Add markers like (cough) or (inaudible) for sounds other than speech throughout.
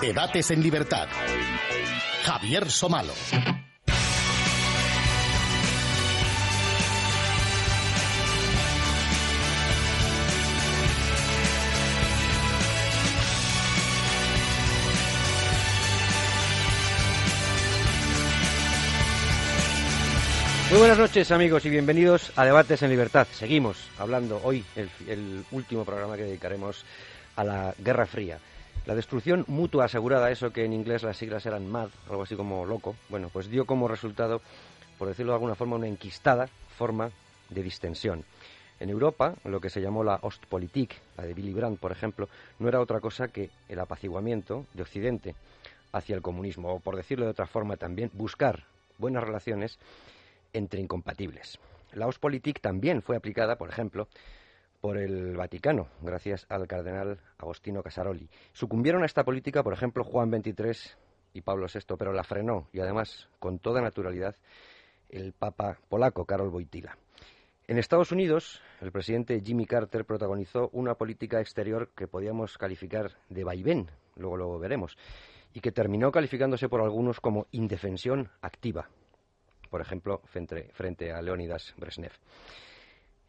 Debates en libertad. Javier Somalo. Muy buenas noches amigos y bienvenidos a Debates en Libertad. Seguimos hablando hoy, el, último programa que dedicaremos a la Guerra Fría. La destrucción mutua asegurada, eso que en inglés las siglas eran MAD, algo así como loco, bueno, pues dio como resultado, por decirlo de alguna forma, una enquistada forma de distensión. En Europa, lo que se llamó la Ostpolitik, la de Willy Brandt, por ejemplo, no era otra cosa que el apaciguamiento de Occidente hacia el comunismo, o por decirlo de otra forma también, buscar buenas relaciones entre incompatibles. La Ostpolitik también fue aplicada, por ejemplo, por el Vaticano, gracias al cardenal Agostino Casaroli. Sucumbieron a esta política, por ejemplo, Juan XXIII y Pablo VI, pero la frenó y además, con toda naturalidad, el Papa polaco, Karol Wojtyla. En Estados Unidos, el presidente Jimmy Carter protagonizó una política exterior que podíamos calificar de vaivén, luego lo veremos, y que terminó calificándose por algunos como indefensión activa, por ejemplo, frente, a Leónidas Brezhnev.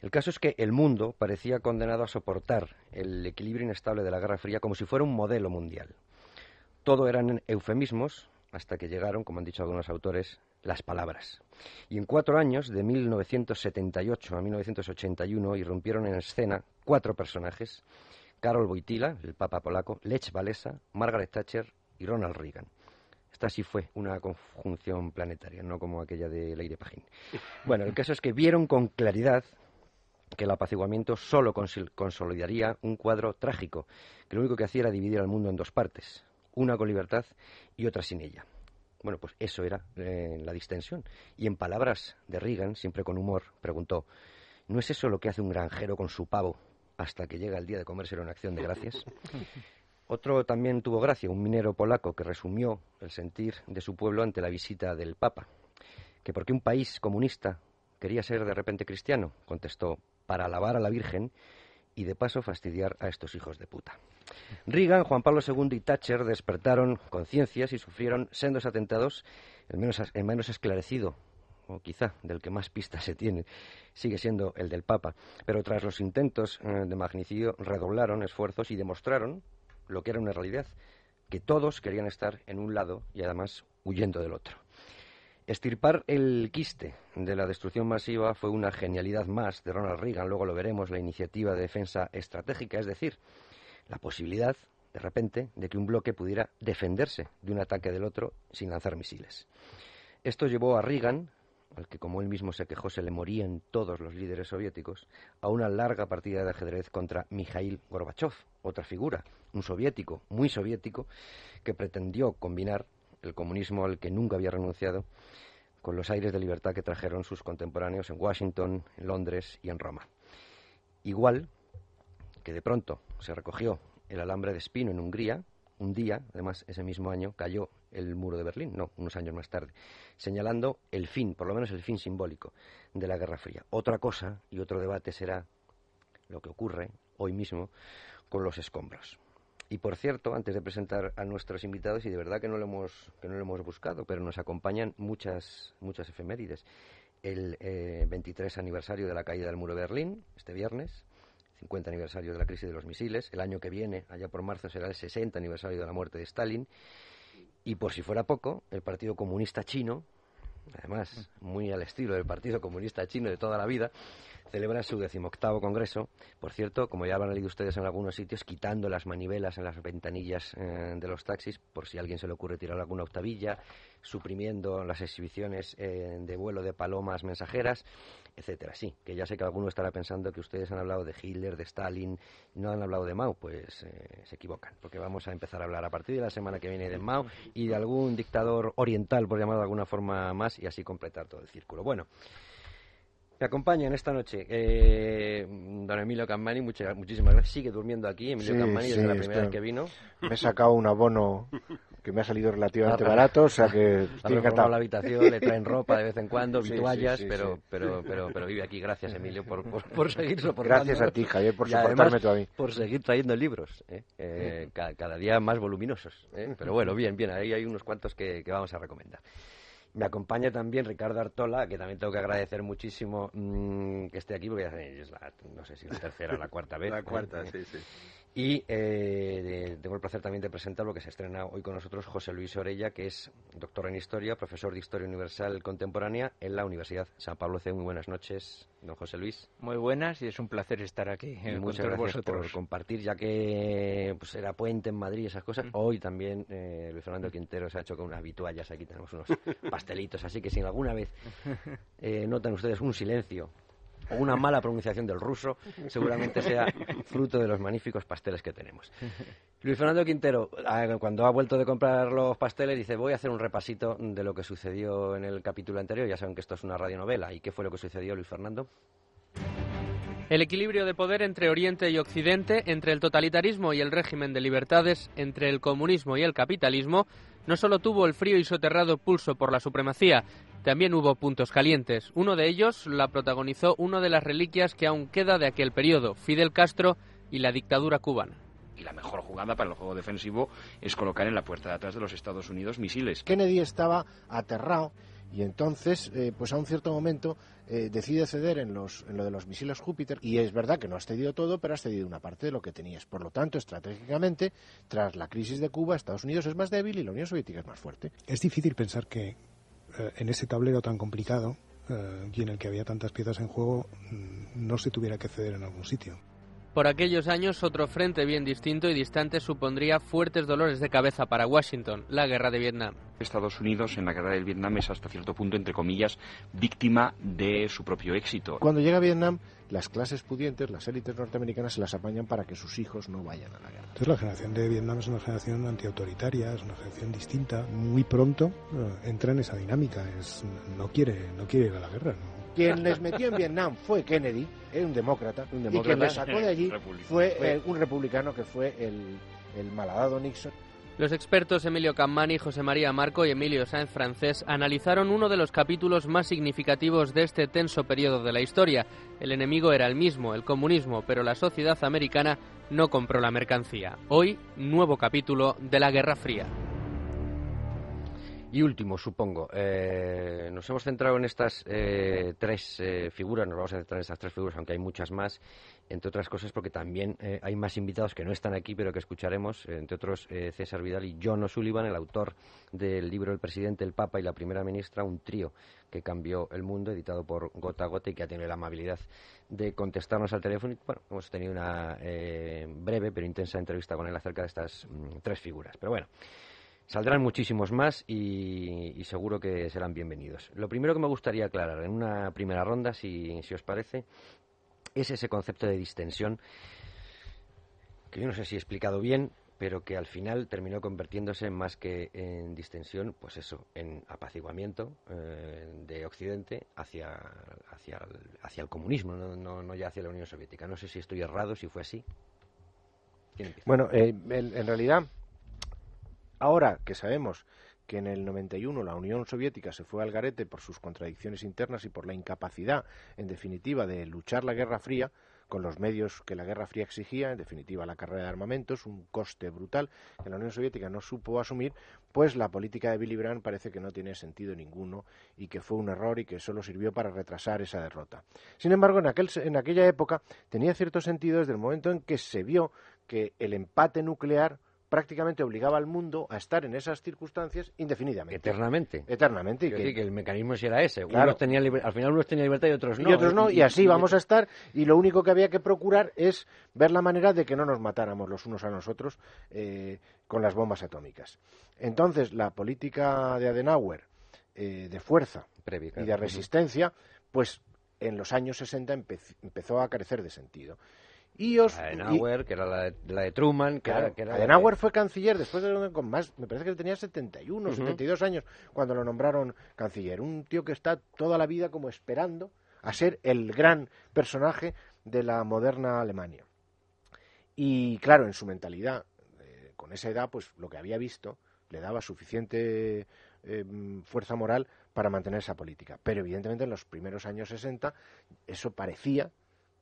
El caso es que el mundo parecía condenado a soportar el equilibrio inestable de la Guerra Fría como si fuera un modelo mundial. Todo eran eufemismos hasta que llegaron, como han dicho algunos autores, las palabras. Y en cuatro años, de 1978 a 1981, irrumpieron en escena cuatro personajes, Karol Wojtyla, el papa polaco, Lech Walesa, Margaret Thatcher y Ronald Reagan. Esta sí fue una conjunción planetaria, no como aquella de Leire Pajín. Bueno, el caso es que vieron con claridad que el apaciguamiento solo consolidaría un cuadro trágico, que lo único que hacía era dividir al mundo en dos partes, una con libertad y otra sin ella. Bueno, pues eso era eh, la distensión. Y en palabras de Reagan, siempre con humor, preguntó, ¿no es eso lo que hace un granjero con su pavo hasta que llega el día de comérselo en acción de gracias? (laughs) Otro también tuvo gracia, un minero polaco que resumió el sentir de su pueblo ante la visita del Papa, que porque un país comunista quería ser de repente cristiano, contestó, para alabar a la Virgen y de paso fastidiar a estos hijos de puta. Reagan, Juan Pablo II y Thatcher despertaron conciencias y sufrieron sendos atentados, el menos, el menos esclarecido o quizá del que más pistas se tiene, sigue siendo el del Papa. Pero tras los intentos eh, de magnicidio redoblaron esfuerzos y demostraron lo que era una realidad, que todos querían estar en un lado y además huyendo del otro. Estirpar el quiste de la destrucción masiva fue una genialidad más de Ronald Reagan, luego lo veremos, la iniciativa de defensa estratégica, es decir, la posibilidad, de repente, de que un bloque pudiera defenderse de un ataque del otro sin lanzar misiles. Esto llevó a Reagan al que como él mismo se quejó se le morían todos los líderes soviéticos, a una larga partida de ajedrez contra Mikhail Gorbachev, otra figura, un soviético, muy soviético, que pretendió combinar el comunismo al que nunca había renunciado con los aires de libertad que trajeron sus contemporáneos en Washington, en Londres y en Roma. Igual que de pronto se recogió el alambre de espino en Hungría, un día, además ese mismo año, cayó el muro de Berlín, no, unos años más tarde, señalando el fin, por lo menos el fin simbólico de la Guerra Fría. Otra cosa y otro debate será lo que ocurre hoy mismo con los escombros. Y por cierto, antes de presentar a nuestros invitados, y de verdad que no lo hemos, que no lo hemos buscado, pero nos acompañan muchas, muchas efemérides. El 23 eh, aniversario de la caída del muro de Berlín, este viernes, 50 aniversario de la crisis de los misiles. El año que viene, allá por marzo, será el 60 aniversario de la muerte de Stalin. Y por si fuera poco, el Partido Comunista Chino, además muy al estilo del Partido Comunista Chino de toda la vida, celebra su decimoctavo congreso. Por cierto, como ya habrán leído ustedes en algunos sitios, quitando las manivelas en las ventanillas eh, de los taxis, por si a alguien se le ocurre tirar alguna octavilla, suprimiendo las exhibiciones eh, de vuelo de palomas mensajeras, etcétera. Sí, que ya sé que alguno estará pensando que ustedes han hablado de Hitler, de Stalin, no han hablado de Mao, pues eh, se equivocan, porque vamos a empezar a hablar a partir de la semana que viene de Mao y de algún dictador oriental, por llamarlo de alguna forma más, y así completar todo el círculo. Bueno, me acompañan esta noche eh, don Emilio Campani, muchísimas gracias. Sigue durmiendo aquí, Emilio Campani, desde la primera vez que vino. Me he sacado un abono que me ha salido relativamente barato, o sea que estoy encantado. la habitación, le traen ropa de vez en cuando, (laughs) sí, toallas, pero, pero, pero, pero vive aquí. Gracias, Emilio, por, por, seguir soportando. Gracias a ti, Javier, por soportarme tú a mí. Por seguir trayendo libros, ¿eh? Eh, cada, día más voluminosos. ¿eh? Pero bueno, bien, bien, ahí hay unos cuantos que, que vamos a recomendar. Me acompaña también Ricardo Artola, que también tengo que agradecer muchísimo mm, que esté aquí, porque ya es la, no sé si la tercera o la cuarta (laughs) vez. La cuarta, sí, sí. Y eh, tengo el placer también de presentar lo que se estrena hoy con nosotros José Luis Orella, que es doctor en Historia, profesor de Historia Universal Contemporánea en la Universidad San Pablo C. Muy buenas noches, don José Luis. Muy buenas y es un placer estar aquí. Eh, muchas gracias por compartir, ya que pues, era puente en Madrid y esas cosas. Hoy también eh, Luis Fernando Quintero se ha hecho con unas habituallas. Aquí tenemos unos (laughs) pastelitos, así que si alguna vez eh, notan ustedes un silencio o una mala pronunciación del ruso, seguramente sea fruto de los magníficos pasteles que tenemos. Luis Fernando Quintero, cuando ha vuelto de comprar los pasteles, dice, voy a hacer un repasito de lo que sucedió en el capítulo anterior. Ya saben que esto es una radionovela. ¿Y qué fue lo que sucedió, Luis Fernando? El equilibrio de poder entre Oriente y Occidente, entre el totalitarismo y el régimen de libertades, entre el comunismo y el capitalismo, no solo tuvo el frío y soterrado pulso por la supremacía, también hubo puntos calientes. Uno de ellos la protagonizó una de las reliquias que aún queda de aquel periodo, Fidel Castro y la dictadura cubana y la mejor jugada para el juego defensivo es colocar en la puerta de atrás de los Estados Unidos misiles. Kennedy estaba aterrado y entonces, eh, pues a un cierto momento eh, decide ceder en, los, en lo de los misiles Júpiter y es verdad que no has cedido todo, pero has cedido una parte de lo que tenías. Por lo tanto, estratégicamente, tras la crisis de Cuba, Estados Unidos es más débil y la Unión Soviética es más fuerte. Es difícil pensar que en ese tablero tan complicado eh, y en el que había tantas piezas en juego mm, no se tuviera que ceder en algún sitio. Por aquellos años, otro frente bien distinto y distante supondría fuertes dolores de cabeza para Washington, la guerra de Vietnam. Estados Unidos en la guerra de Vietnam es hasta cierto punto, entre comillas, víctima de su propio éxito. Cuando llega a Vietnam, las clases pudientes, las élites norteamericanas se las apañan para que sus hijos no vayan a la guerra. Entonces la generación de Vietnam es una generación antiautoritaria, es una generación distinta. Muy pronto eh, entra en esa dinámica, es, no, quiere, no quiere ir a la guerra. Quien les metió en Vietnam fue Kennedy, era un demócrata, y quien les sacó de allí fue, un republicano que fue el, el malhadado Nixon. Los expertos Emilio Cammani, José María Marco y Emilio Sáenz Francés analizaron uno de los capítulos más significativos de este tenso periodo de la historia. El enemigo era el mismo, el comunismo, pero la sociedad americana no compró la mercancía. Hoy, nuevo capítulo de la Guerra Fría. Y último, supongo, eh, nos hemos centrado en estas eh, tres eh, figuras, nos vamos a centrar en estas tres figuras, aunque hay muchas más, entre otras cosas porque también hay más invitados que no están aquí, pero que escucharemos, entre otros César Vidal y John O'Sullivan, el autor del libro El presidente, el Papa y la primera ministra, un trío que cambió el mundo, editado por Gota Gota y que ha tenido la amabilidad de contestarnos al teléfono. Bueno, hemos tenido una breve pero intensa entrevista con él acerca de estas mm, tres figuras. Pero bueno. Saldrán muchísimos más y, seguro que serán bienvenidos. Lo primero que me gustaría aclarar en una primera ronda, si, os parece, es ese concepto de distensión que yo no sé si he explicado bien, pero que al final terminó convirtiéndose más que en distensión, pues eso, en apaciguamiento eh, de Occidente hacia, hacia, el, hacia el comunismo, no, no, ya hacia la Unión Soviética. No sé si estoy errado, si fue así. Bueno, eh, en realidad Ahora que sabemos que en el 91 la Unión Soviética se fue al garete por sus contradicciones internas y por la incapacidad, en definitiva, de luchar la Guerra Fría con los medios que la Guerra Fría exigía, en definitiva la carrera de armamentos, un coste brutal que la Unión Soviética no supo asumir, pues la política de Billy Brandt parece que no tiene sentido ninguno y que fue un error y que solo sirvió para retrasar esa derrota. Sin embargo, en, aquel, en aquella época tenía cierto sentido desde el momento en que se vio que el empate nuclear prácticamente obligaba al mundo a estar en esas circunstancias indefinidamente. Eternamente. Eternamente. Y que, que el mecanismo era ese. tenía al final unos tenían libertad y otros no. Y otros no, y, así vamos a estar. Y lo único que había que procurar es ver la manera de que no nos matáramos los unos a nosotros eh, con las bombas atómicas. Entonces, la política de Adenauer eh, de fuerza y de resistencia, pues en los años 60 empezó a carecer de sentido. Y os, Adenauer, que era la de, Truman. Que era, Adenauer fue canciller después de con más, me parece que tenía 71, 72 años cuando lo nombraron canciller. Un tío que está toda la vida como esperando a ser el gran personaje de la moderna Alemania. Y claro, en su mentalidad, eh, con esa edad, pues lo que había visto le daba suficiente em, fuerza moral para mantener esa política. Pero evidentemente en los primeros años 60 eso parecía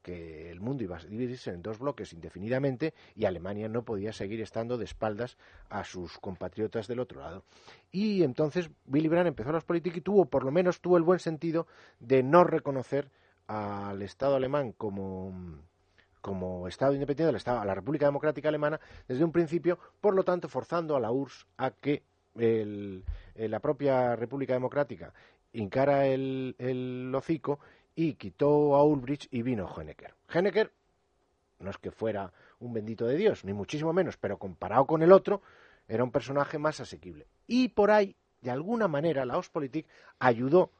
que el mundo iba a dividirse en dos bloques indefinidamente y Alemania no podía seguir estando de espaldas a sus compatriotas del otro lado. Y entonces Willy Brandt empezó las políticas y tuvo, por lo menos, tuvo el buen sentido de no reconocer al Estado alemán como como Estado independiente Estado, a la República Democrática Alemana desde un principio, por lo tanto forzando a la URSS a que el, la propia República Democrática encara el, el hocico y quitó a Ulbricht y vino Honecker. Honecker no es que fuera un bendito de Dios, ni muchísimo menos, pero comparado con el otro, era un personaje más asequible. Y por ahí, de alguna manera, la Ostpolitik ayudó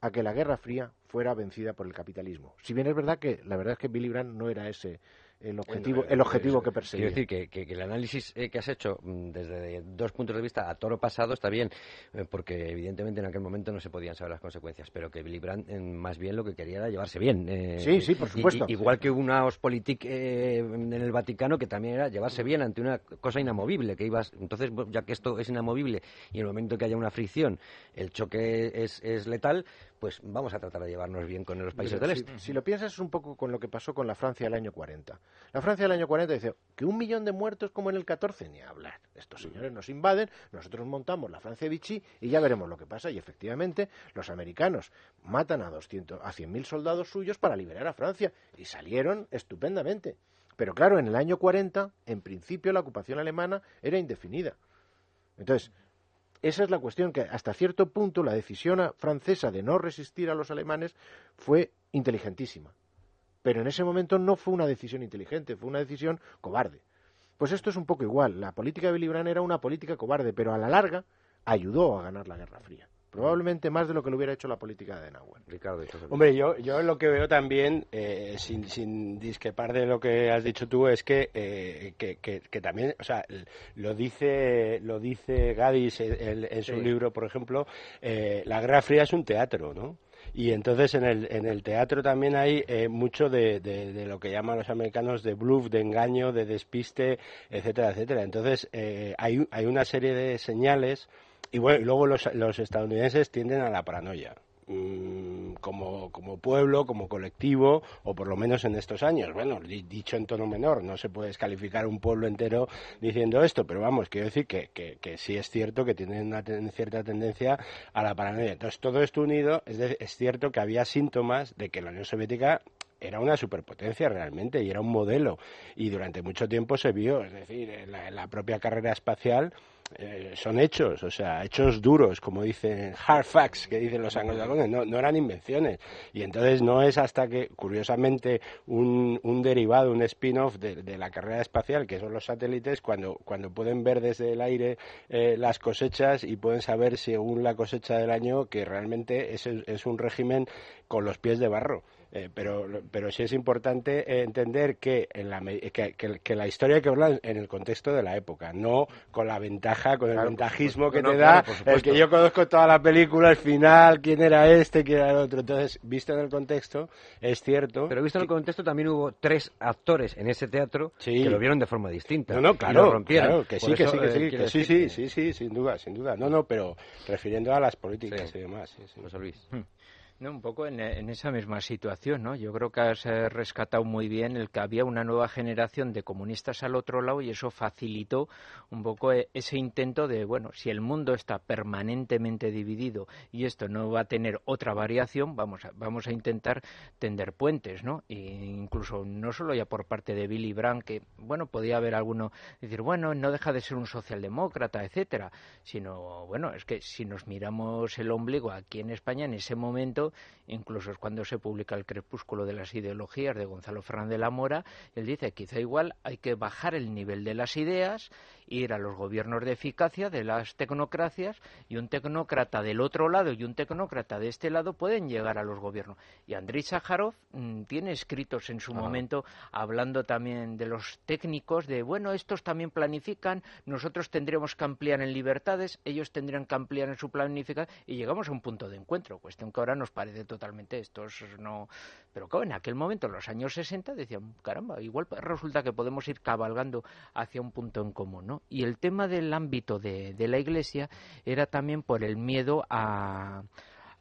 a que la Guerra Fría fuera vencida por el capitalismo. Si bien es verdad que la verdad es que Billy Brandt no era ese el objetivo, el objetivo que perseguía. Quiero decir que, que, el análisis eh, que has hecho mm, desde dos puntos de vista a toro pasado está bien, eh, porque evidentemente en aquel momento no se podían saber las consecuencias, pero que Billy Brandt más bien lo que quería era llevarse bien. Eh, sí, sí, por supuesto. igual que una Ospolitik en el Vaticano que también era llevarse bien ante una cosa inamovible, que ibas, entonces ya que esto es inamovible y en el momento que haya una fricción el choque es, es letal, pues vamos a tratar de llevarnos bien con los países del este. Si lo piensas es un poco con lo que pasó con la Francia del año 40. La Francia del año 40 dice que un millón de muertos como en el 14, ni hablar. Estos señores nos invaden, nosotros montamos la Francia de Vichy y ya veremos lo que pasa. Y efectivamente, los americanos matan a, 200, a 100.000 soldados suyos para liberar a Francia y salieron estupendamente. Pero claro, en el año 40, en principio, la ocupación alemana era indefinida. Entonces, esa es la cuestión, que hasta cierto punto la decisión francesa de no resistir a los alemanes fue inteligentísima. Pero en ese momento no fue una decisión inteligente, fue una decisión cobarde. Pues esto es un poco igual. La política de Willy Brandt era una política cobarde, pero a la larga ayudó a ganar la Guerra Fría. Probablemente más de lo que lo hubiera hecho la política de Adenauer. Ricardo. Hombre, yo, yo lo que veo también, eh, sin, sin disquepar de lo que has dicho tú, es que, eh, que, que, también, o sea, lo dice, lo dice Gadis en, su libro, por ejemplo, eh, la Guerra Fría es un teatro, ¿no? Y entonces en el, en el teatro también hay mucho de, de, lo que llaman los americanos de bluff, de engaño, de despiste, etcétera, etcétera. Entonces hay, hay una serie de señales y bueno, luego los, los estadounidenses tienden a la paranoia. Mm, como, como pueblo, como colectivo, o por lo menos en estos años. Bueno, dicho en tono menor, no se puede descalificar un pueblo entero diciendo esto, pero vamos, quiero decir que, que, que sí es cierto que tienen una cierta tendencia a la paranoia. Entonces, todo esto unido, es, es cierto que había síntomas de que la Unión Soviética era una superpotencia realmente y era un modelo. Y durante mucho tiempo se vio, es decir, en la propia carrera espacial eh, son hechos, o sea, hechos duros, como dicen hard facts, que dicen los anglosajones, no, no eran invenciones. Y entonces no es hasta que, curiosamente, un, un derivado, un spin-off de, la carrera espacial, que son los satélites, cuando, cuando pueden ver desde el aire eh, las cosechas y pueden saber, según la cosecha del año, que realmente es, es un régimen con los pies de barro. Eh, pero, pero sí es importante entender que, en la, que, que, la historia hay que verla en el contexto de la época, no con la ventaja, con el ventajismo que te da el que yo conozco toda la película, el final, quién era este, quién era el otro. Entonces, visto en el contexto, es cierto. Pero visto en el contexto, también hubo tres actores en ese teatro que lo vieron de forma distinta. No, no, claro, claro que sí, que sí, que sí, que sí, sí, sí, sí, sin duda, sin duda. No, no, pero refiriendo a las políticas y demás. Sí, sí. José Luis. Hmm un poco en, esa misma situación, ¿no? Yo creo que has eh, rescatado muy bien el que había una nueva generación de comunistas al otro lado y eso facilitó un poco eh, ese intento de, bueno, si el mundo está permanentemente dividido y esto no va a tener otra variación, vamos a, vamos a intentar tender puentes, ¿no? E incluso no solo ya por parte de Billy Brandt, que, bueno, podía haber alguno decir, bueno, no deja de ser un socialdemócrata, etcétera, sino, bueno, es que si nos miramos el ombligo aquí en España en ese momento incluso es cuando se publica el Crepúsculo de las Ideologías de Gonzalo Fernández de la Mora, él dice, quizá igual hay que bajar el nivel de las ideas ir a los gobiernos de eficacia de las tecnocracias y un tecnócrata del otro lado y un tecnócrata de este lado pueden llegar a los gobiernos. Y Andrei Sájarov mm, tiene escritos en su momento hablando también de los técnicos, de bueno, estos también planifican, nosotros tendríamos que ampliar en libertades, ellos tendrían que ampliar en su planificación y llegamos a un punto de encuentro, cuestión que ahora nos parece totalmente estos no Pero claro, en aquel momento, en los años 60, decían, caramba, igual resulta que podemos ir cabalgando hacia un punto en común, ¿no? Y el tema del ámbito de, la Iglesia era también por el miedo a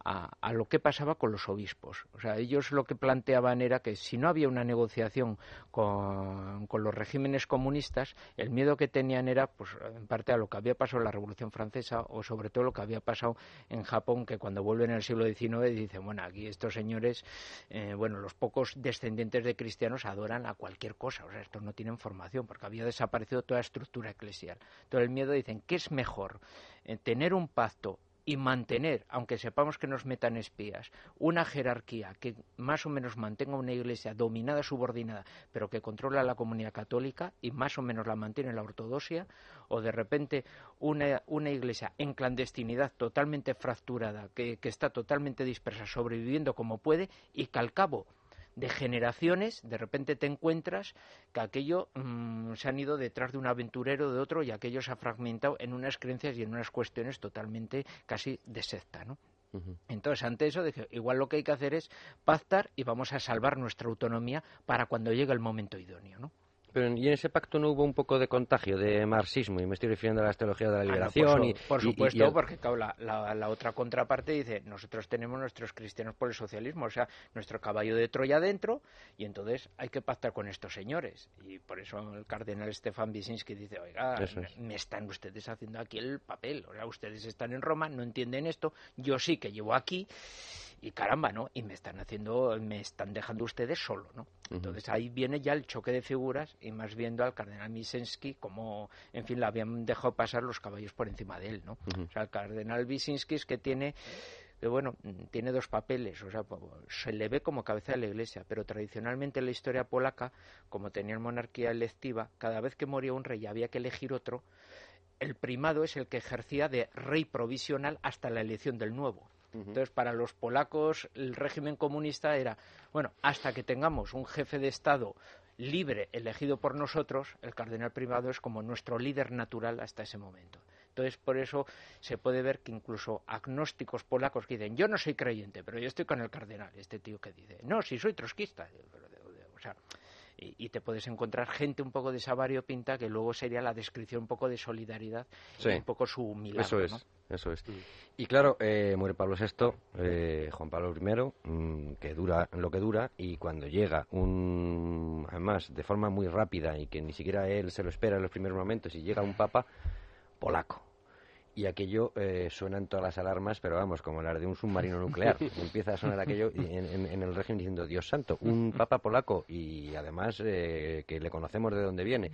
a, lo que pasaba con los obispos. O sea, ellos lo que planteaban era que si no había una negociación con, los regímenes comunistas, el miedo que tenían era, pues, en parte a lo que había pasado en la Revolución Francesa o sobre todo lo que había pasado en Japón, que cuando vuelven en el siglo XIX dicen, bueno, aquí estos señores, eh, bueno, los pocos descendientes de cristianos adoran a cualquier cosa. O sea, estos no tienen formación porque había desaparecido toda estructura eclesial. Todo el miedo dicen, ¿qué es mejor? Eh, tener un pacto y mantener, aunque sepamos que nos metan espías, una jerarquía que más o menos mantenga una iglesia dominada, subordinada, pero que controla la comunidad católica y más o menos la mantiene la ortodoxia, o de repente una, una iglesia en clandestinidad totalmente fracturada, que, que está totalmente dispersa, sobreviviendo como puede y que al cabo de generaciones, de repente te encuentras que aquello mm, se han ido detrás de un aventurero de otro y aquello se ha fragmentado en unas creencias y en unas cuestiones totalmente casi de secta, ¿no? Entonces, ante eso, dije, igual lo que hay que hacer es pactar y vamos a salvar nuestra autonomía para cuando llegue el momento idóneo, ¿no? Pero y en ese pacto no hubo un poco de contagio de marxismo, y me estoy refiriendo a la teología de la ah, liberación. y, por supuesto, porque la, otra contraparte dice, nosotros tenemos nuestros cristianos por el socialismo, o sea, nuestro caballo de Troya dentro, y entonces hay que pactar con estos señores. Y por eso el cardenal Stefan Wyszynski dice, oiga, me están ustedes haciendo aquí el papel, o sea, ustedes están en Roma, no entienden esto, yo sí que llevo aquí, y caramba, ¿no? Y me están haciendo, me están dejando ustedes solo, ¿no? Entonces ahí viene ya el choque de figuras y más viendo al cardenal Misensky como, en fin, le habían dejado pasar los caballos por encima de él, ¿no? O sea, el cardenal Wyszynski es que tiene que bueno, tiene dos papeles, o sea, se le ve como cabeza de la Iglesia, pero tradicionalmente en la historia polaca, como tenían monarquía electiva, cada vez que moría un rey había que elegir otro, el primado es el que ejercía de rey provisional hasta la elección del nuevo. Entonces, para los polacos, el régimen comunista era, bueno, hasta que tengamos un jefe de Estado libre, elegido por nosotros, el cardenal primado es como nuestro líder natural hasta ese momento. Entonces, por eso se puede ver que incluso agnósticos polacos dicen, yo no soy creyente, pero yo estoy con el cardenal, este tío que dice, no, si soy trotskista. O sea, y, te puedes encontrar gente un poco de esa variopinta que luego sería la descripción un poco de solidaridad y un poco su milagro. Eso es, eso es. Y claro, eh, muere Pablo VI, eh, Juan Pablo I, mm, que dura lo que dura, y cuando llega un, además de forma muy rápida y que ni siquiera él se lo espera en los primeros momentos, y llega un papa polaco y aquello eh, suenan todas las alarmas, pero vamos, como las de un submarino nuclear. (laughs) Empieza a sonar aquello en, el régimen diciendo, Dios santo, un papa polaco y además eh, que le conocemos de dónde viene.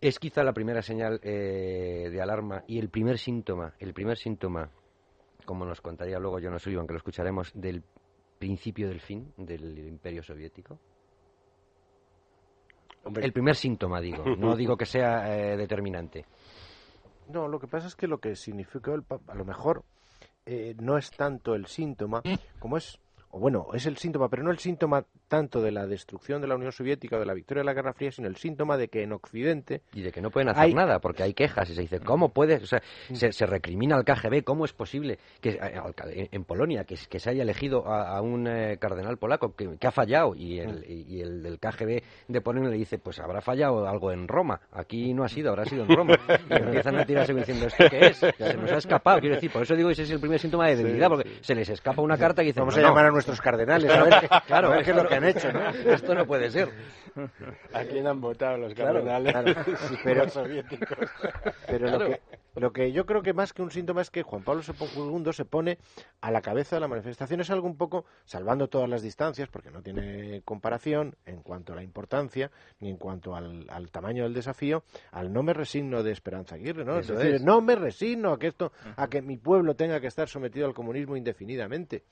Es quizá la primera señal eh, de alarma y el primer síntoma, el primer síntoma, como nos contaría luego John Sullivan, que lo escucharemos, del principio del fin del imperio soviético. El primer síntoma, digo, no digo que sea determinante. No, lo que pasa es que lo que significó el a lo mejor eh, no es tanto el síntoma como es o bueno, es el síntoma, pero no el síntoma tanto de la destrucción de la Unión Soviética o de la victoria de la Guerra Fría, sino el síntoma de que en Occidente... Y de que no pueden hacer nada, porque hay quejas y se dice, ¿cómo puede? O sea, mm. se, recrimina al KGB, ¿cómo es posible que eh, en Polonia que, se haya elegido a, un eh, cardenal polaco que, ha fallado y el, mm. y el del KGB de Polonia le dice, pues habrá fallado algo en Roma, aquí no ha sido, habrá sido en Roma. (laughs) Y empiezan a tirarse diciendo, ¿esto qué es? Se nos ha escapado, quiero decir, por eso digo que ese es el primer síntoma de debilidad, porque se les escapa una carta y dicen, vamos a llamar a nuestros cardenales, a ver, claro, qué es lo que han hecho, ¿no? Esto no puede ser. ¿A quién han votado los cardenales (laughs) pero, soviéticos? Pero lo, que, lo que yo creo que más que un síntoma es que Juan Pablo II se pone a la cabeza de la manifestación. Es algo un poco, salvando todas las distancias, porque no tiene comparación en cuanto a la importancia ni en cuanto al, tamaño del desafío, al no me resigno de Esperanza Aguirre, ¿no? es decir, no me resigno a que esto, a que mi pueblo tenga que estar sometido al comunismo indefinidamente.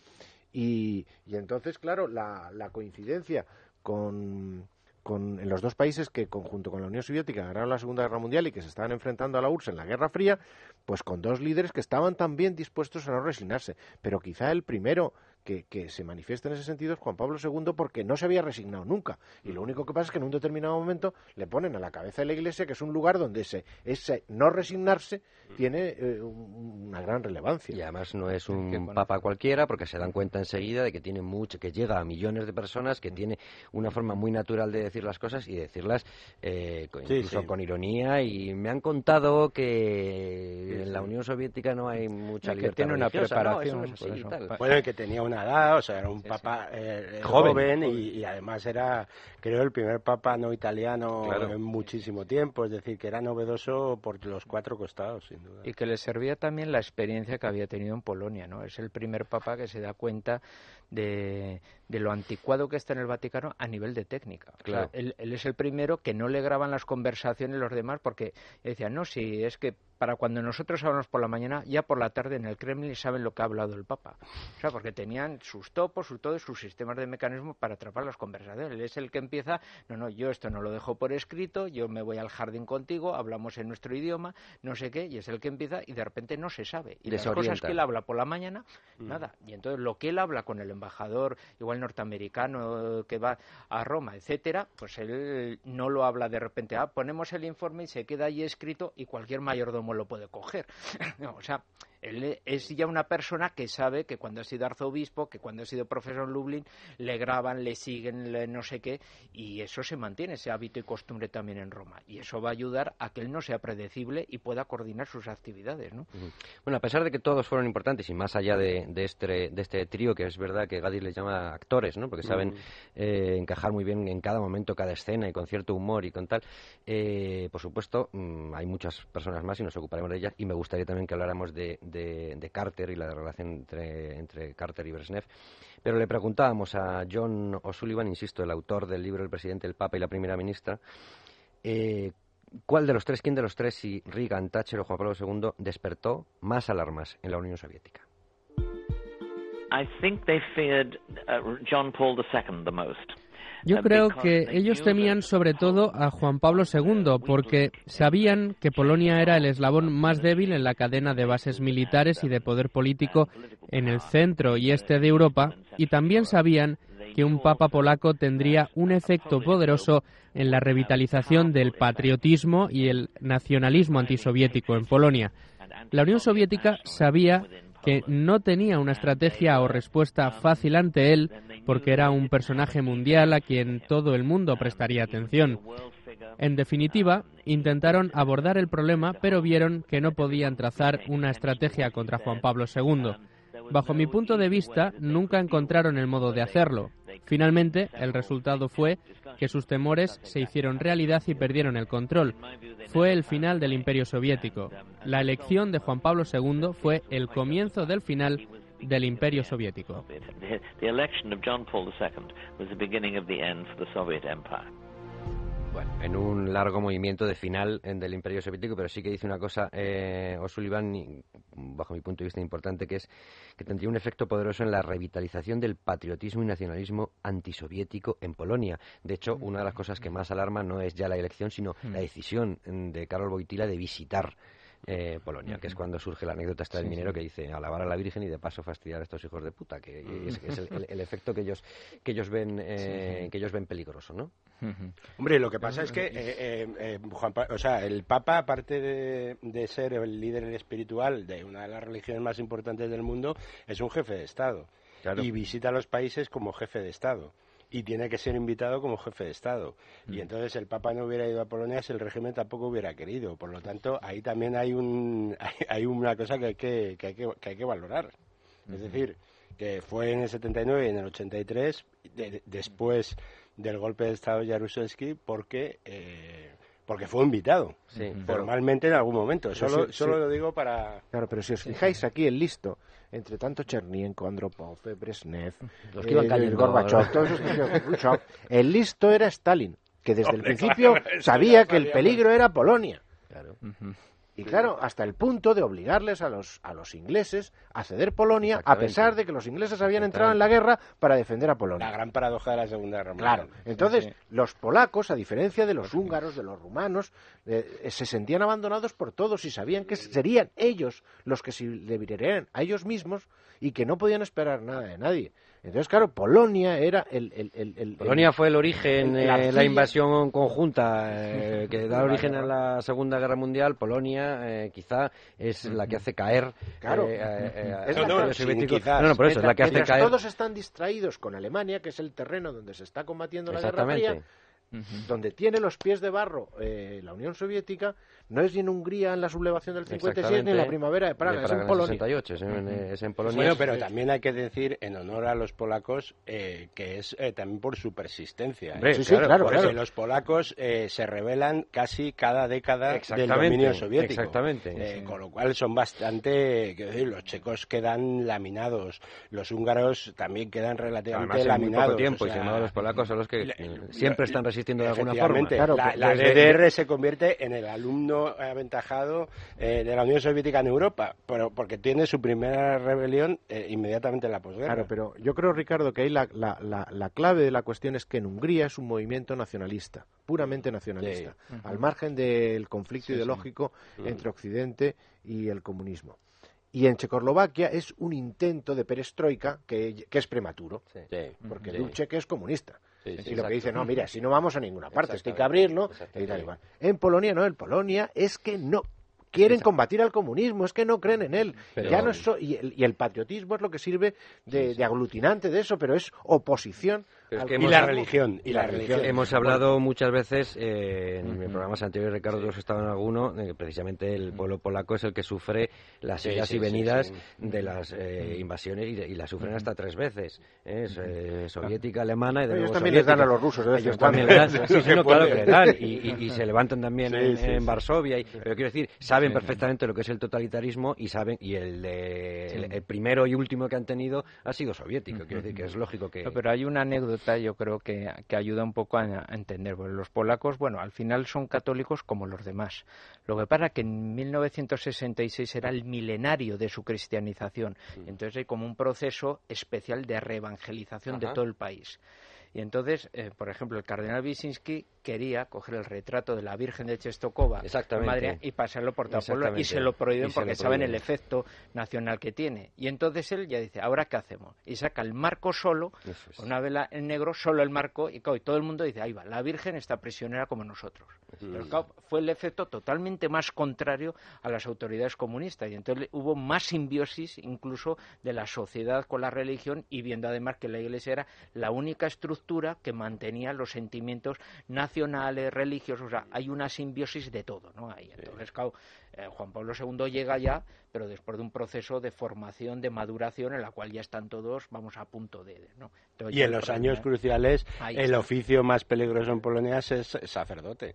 Y, entonces, claro, la, coincidencia con, en los dos países que, conjunto con la Unión Soviética, ganaron la Segunda Guerra Mundial y que se estaban enfrentando a la URSS en la Guerra Fría, pues con dos líderes que estaban también dispuestos a no resignarse. Pero quizá el primero que, que, se manifiesta en ese sentido es Juan Pablo II porque no se había resignado nunca. Y lo único que pasa es que en un determinado momento le ponen a la cabeza de la Iglesia que es un lugar donde ese, ese no resignarse tiene eh, una gran relevancia. Y además no es un papa cualquiera porque se dan cuenta enseguida de que tiene mucho, que llega a millones de personas, que tiene una forma muy natural de decir las cosas y decirlas eh, incluso con ironía. Y me han contado que en la Unión Soviética no hay mucha libertad. Que tiene una preparación. Bueno, que tenía una edad, o sea, era un papa eh, joven, y, además era, creo, el primer papa no italiano en muchísimo tiempo. Es decir, que era novedoso por los cuatro costados, sin duda. Y que le servía también la experiencia que había tenido en Polonia, ¿no? Es el primer papa que se da cuenta de, de lo anticuado que está en el Vaticano a nivel de técnica. Claro. él, es el primero que no le graban las conversaciones los demás porque decían, no, si es que para cuando nosotros hablamos por la mañana, ya por la tarde en el Kremlin saben lo que ha hablado el Papa. O sea, porque tenían sus topos, sus, todos sus sistemas de mecanismo para atrapar las conversaciones. Él es el que empieza, no, no, yo esto no lo dejo por escrito, yo me voy al jardín contigo, hablamos en nuestro idioma, no sé qué, y es el que empieza y de repente no se sabe. Y las cosas que él habla por la mañana, mm. nada. Y entonces lo que él habla con el embajador, igual norteamericano que va a Roma, etcétera, pues él no lo habla de repente, ah, ponemos el informe y se queda ahí escrito y cualquier mayordomo lo puede coger. (laughs) o sea, él es ya una persona que sabe que cuando ha sido arzobispo, que cuando ha sido profesor en Lublin, le graban, le siguen, le no sé qué, y eso se mantiene, ese hábito y costumbre también en Roma. Y eso va a ayudar a que él no sea predecible y pueda coordinar sus actividades. ¿no? Bueno, a pesar de que todos fueron importantes y más allá de, este, de este trío, que es verdad que Gadis les llama actores, ¿no? porque saben eh, encajar muy bien en cada momento, cada escena y con cierto humor y con tal, eh, por supuesto, mm, hay muchas personas más y nos ocuparemos de ellas y me gustaría también que habláramos de de, Carter y la relación entre, entre Carter y Brezhnev. Pero le preguntábamos a John O'Sullivan, insisto, el autor del libro El presidente, el Papa y la primera ministra, eh, ¿cuál de los tres, quién de los tres, si Reagan, Thatcher o Juan Pablo II, despertó más alarmas en la Unión Soviética? I think they feared uh, John Paul II the most. Yo creo que ellos temían sobre todo a Juan Pablo II porque sabían que Polonia era el eslabón más débil en la cadena de bases militares y de poder político en el centro y este de Europa. y también sabían que un papa polaco tendría un efecto poderoso en la revitalización del patriotismo y el nacionalismo antisoviético en Polonia. La Unión Soviética sabía que no tenía una estrategia o respuesta fácil ante él porque era un personaje mundial a quien todo el mundo prestaría atención. En definitiva, intentaron abordar el problema, pero vieron que no podían trazar una estrategia contra Juan Pablo II. Bajo mi punto de vista, nunca encontraron el modo de hacerlo. Finalmente, el resultado fue que sus temores se hicieron realidad y perdieron el control. Fue el final del Imperio Soviético. La elección de Juan Pablo II fue el comienzo del final del Imperio Soviético. Bueno, en un largo movimiento de final del Imperio Soviético, pero sí que dice una cosa eh, O'Sullivan, bajo mi punto de vista importante, que es que tendría un efecto poderoso en la revitalización del patriotismo y nacionalismo antisoviético en Polonia. De hecho, una de las cosas que más alarma no es ya la elección, sino la decisión de Karol Wojtyla de visitar eh, Polonia, que es cuando surge la anécdota esta del minero que dice alabar a la Virgen y de paso fastidiar a estos hijos de puta, que es, el, efecto que ellos que ellos ven eh, que ellos ven peligroso, ¿no? Hombre, lo que pasa es que eh, o sea, el Papa, aparte de, ser el líder espiritual de una de las religiones más importantes del mundo, es un jefe de Estado y visita los países como jefe de Estado y tiene que ser invitado como jefe de Estado. Y mm. entonces el Papa no hubiera ido a Polonia si el régimen tampoco hubiera querido. Por lo tanto, ahí también hay, un, (laughs) hay, una cosa que hay que, que, hay que, que hay que valorar. Es decir, que fue en el 79 y en el 83, después del golpe de Estado de Jaruzelski, porque... Eh, porque fue invitado formalmente en algún momento. Solo, solo lo digo para. Claro, pero si os fijáis aquí el listo, entre tanto Chernienko, Andropov, Brezhnev, los que iban cayendo, Gorbachev, todos esos (laughs) el listo era Stalin, que desde el principio sabía que el peligro era Polonia. Claro. Y claro, hasta el punto de obligarles a los, a los ingleses a ceder Polonia, a pesar de que los ingleses habían entrado en la guerra para defender a Polonia. La gran paradoja de la Segunda Guerra Mundial. Claro. Entonces, los polacos, a diferencia de los húngaros, de los rumanos, eh, se sentían abandonados por todos y sabían que serían ellos los que se deberían a ellos mismos y que no podían esperar nada de nadie. Entonces, claro, Polonia era el... el, Polonia fue el origen, de la invasión conjunta eh, (laughs) que da origen a la Segunda Guerra Mundial. Polonia eh, quizá es la que hace caer... Claro, eh, es la no, no, por eso es la que hace caer... Todos están distraídos con Alemania, que es el terreno donde se está combatiendo la Guerra Fría, donde tiene los pies de barro la Unión Soviética, no es ni en Hungría en la sublevación del 56 ni en la primavera de Praga, es en Polonia. 68, es en, Polonia. Bueno, pero también hay que decir, en honor a los polacos, eh, que es eh, también por su persistencia. ¿eh? sí, sí, claro, porque los polacos se rebelan casi cada década del dominio soviético. Exactamente. con lo cual son bastante, quiero decir, los checos quedan laminados, los húngaros también quedan relativamente laminados. poco tiempo, y sin embargo los polacos son los que siempre están resistiendo de alguna forma. Claro, la, la DDR se convierte en el alumno aventajado eh, de la Unión Soviética en Europa, pero porque tiene su primera rebelión eh, inmediatamente en la posguerra. Claro, pero yo creo, Ricardo, que ahí la, la, clave de la cuestión es que en Hungría es un movimiento nacionalista, puramente nacionalista, al margen del conflicto ideológico entre Occidente y el comunismo. Y en Checoslovaquia es un intento de perestroika que, es prematuro, porque Dubček es comunista y lo que dice, no, mira, si no vamos a ninguna parte, esto hay que abrirlo. En Polonia no, en Polonia es que no quieren combatir al comunismo, es que no creen en él. Ya no y, el, patriotismo es lo que sirve de, aglutinante de eso, pero es oposición. Y, la religión, y la religión. Hemos hablado muchas veces eh, en programas anteriores, Ricardo, sí. estado en alguno, precisamente el pueblo polaco es el que sufre las idas y venidas de las eh, invasiones y, las sufren hasta tres veces. ¿eh? Es, soviética, alemana y de Ellos también les dan a los rusos. Ellos también dan, (laughs) claro que le dan. Y, se levantan también en, Varsovia. pero quiero decir, saben perfectamente lo que es el totalitarismo y saben y el, el, primero y último que han tenido ha sido soviético. Quiero decir que es lógico que. pero hay una anécdota, yo creo que, que ayuda un poco a, entender. los polacos, bueno, al final son católicos como los demás. Lo que pasa es que en 1966 era el milenario de su cristianización. Entonces hay como un proceso especial de reevangelización de todo el país. Y entonces, eh, por ejemplo, el cardenal Wyszynski quería coger el retrato de la Virgen de Chestokova en Madrid y pasarlo por toda Polonia y se lo prohíben porque saben el efecto nacional que tiene. Y entonces él ya dice, ¿ahora qué hacemos? Y saca el marco solo, una vela en negro, solo el marco, y, todo el mundo dice, ahí va, la Virgen está prisionera como nosotros. Pero fue el efecto totalmente más contrario a las autoridades comunistas y entonces hubo más simbiosis incluso de la sociedad con la religión y viendo además que la Iglesia era la única estructura que mantenía los sentimientos nacionales, religiosos, o sea, hay una simbiosis de todo, ¿no? Ahí, entonces, claro, eh, Juan Pablo II llega ya, pero después de un proceso de formación, de maduración, en la cual ya están todos, vamos, a punto de, ¿no? y en los años cruciales, el oficio más peligroso en Polonia es sacerdote.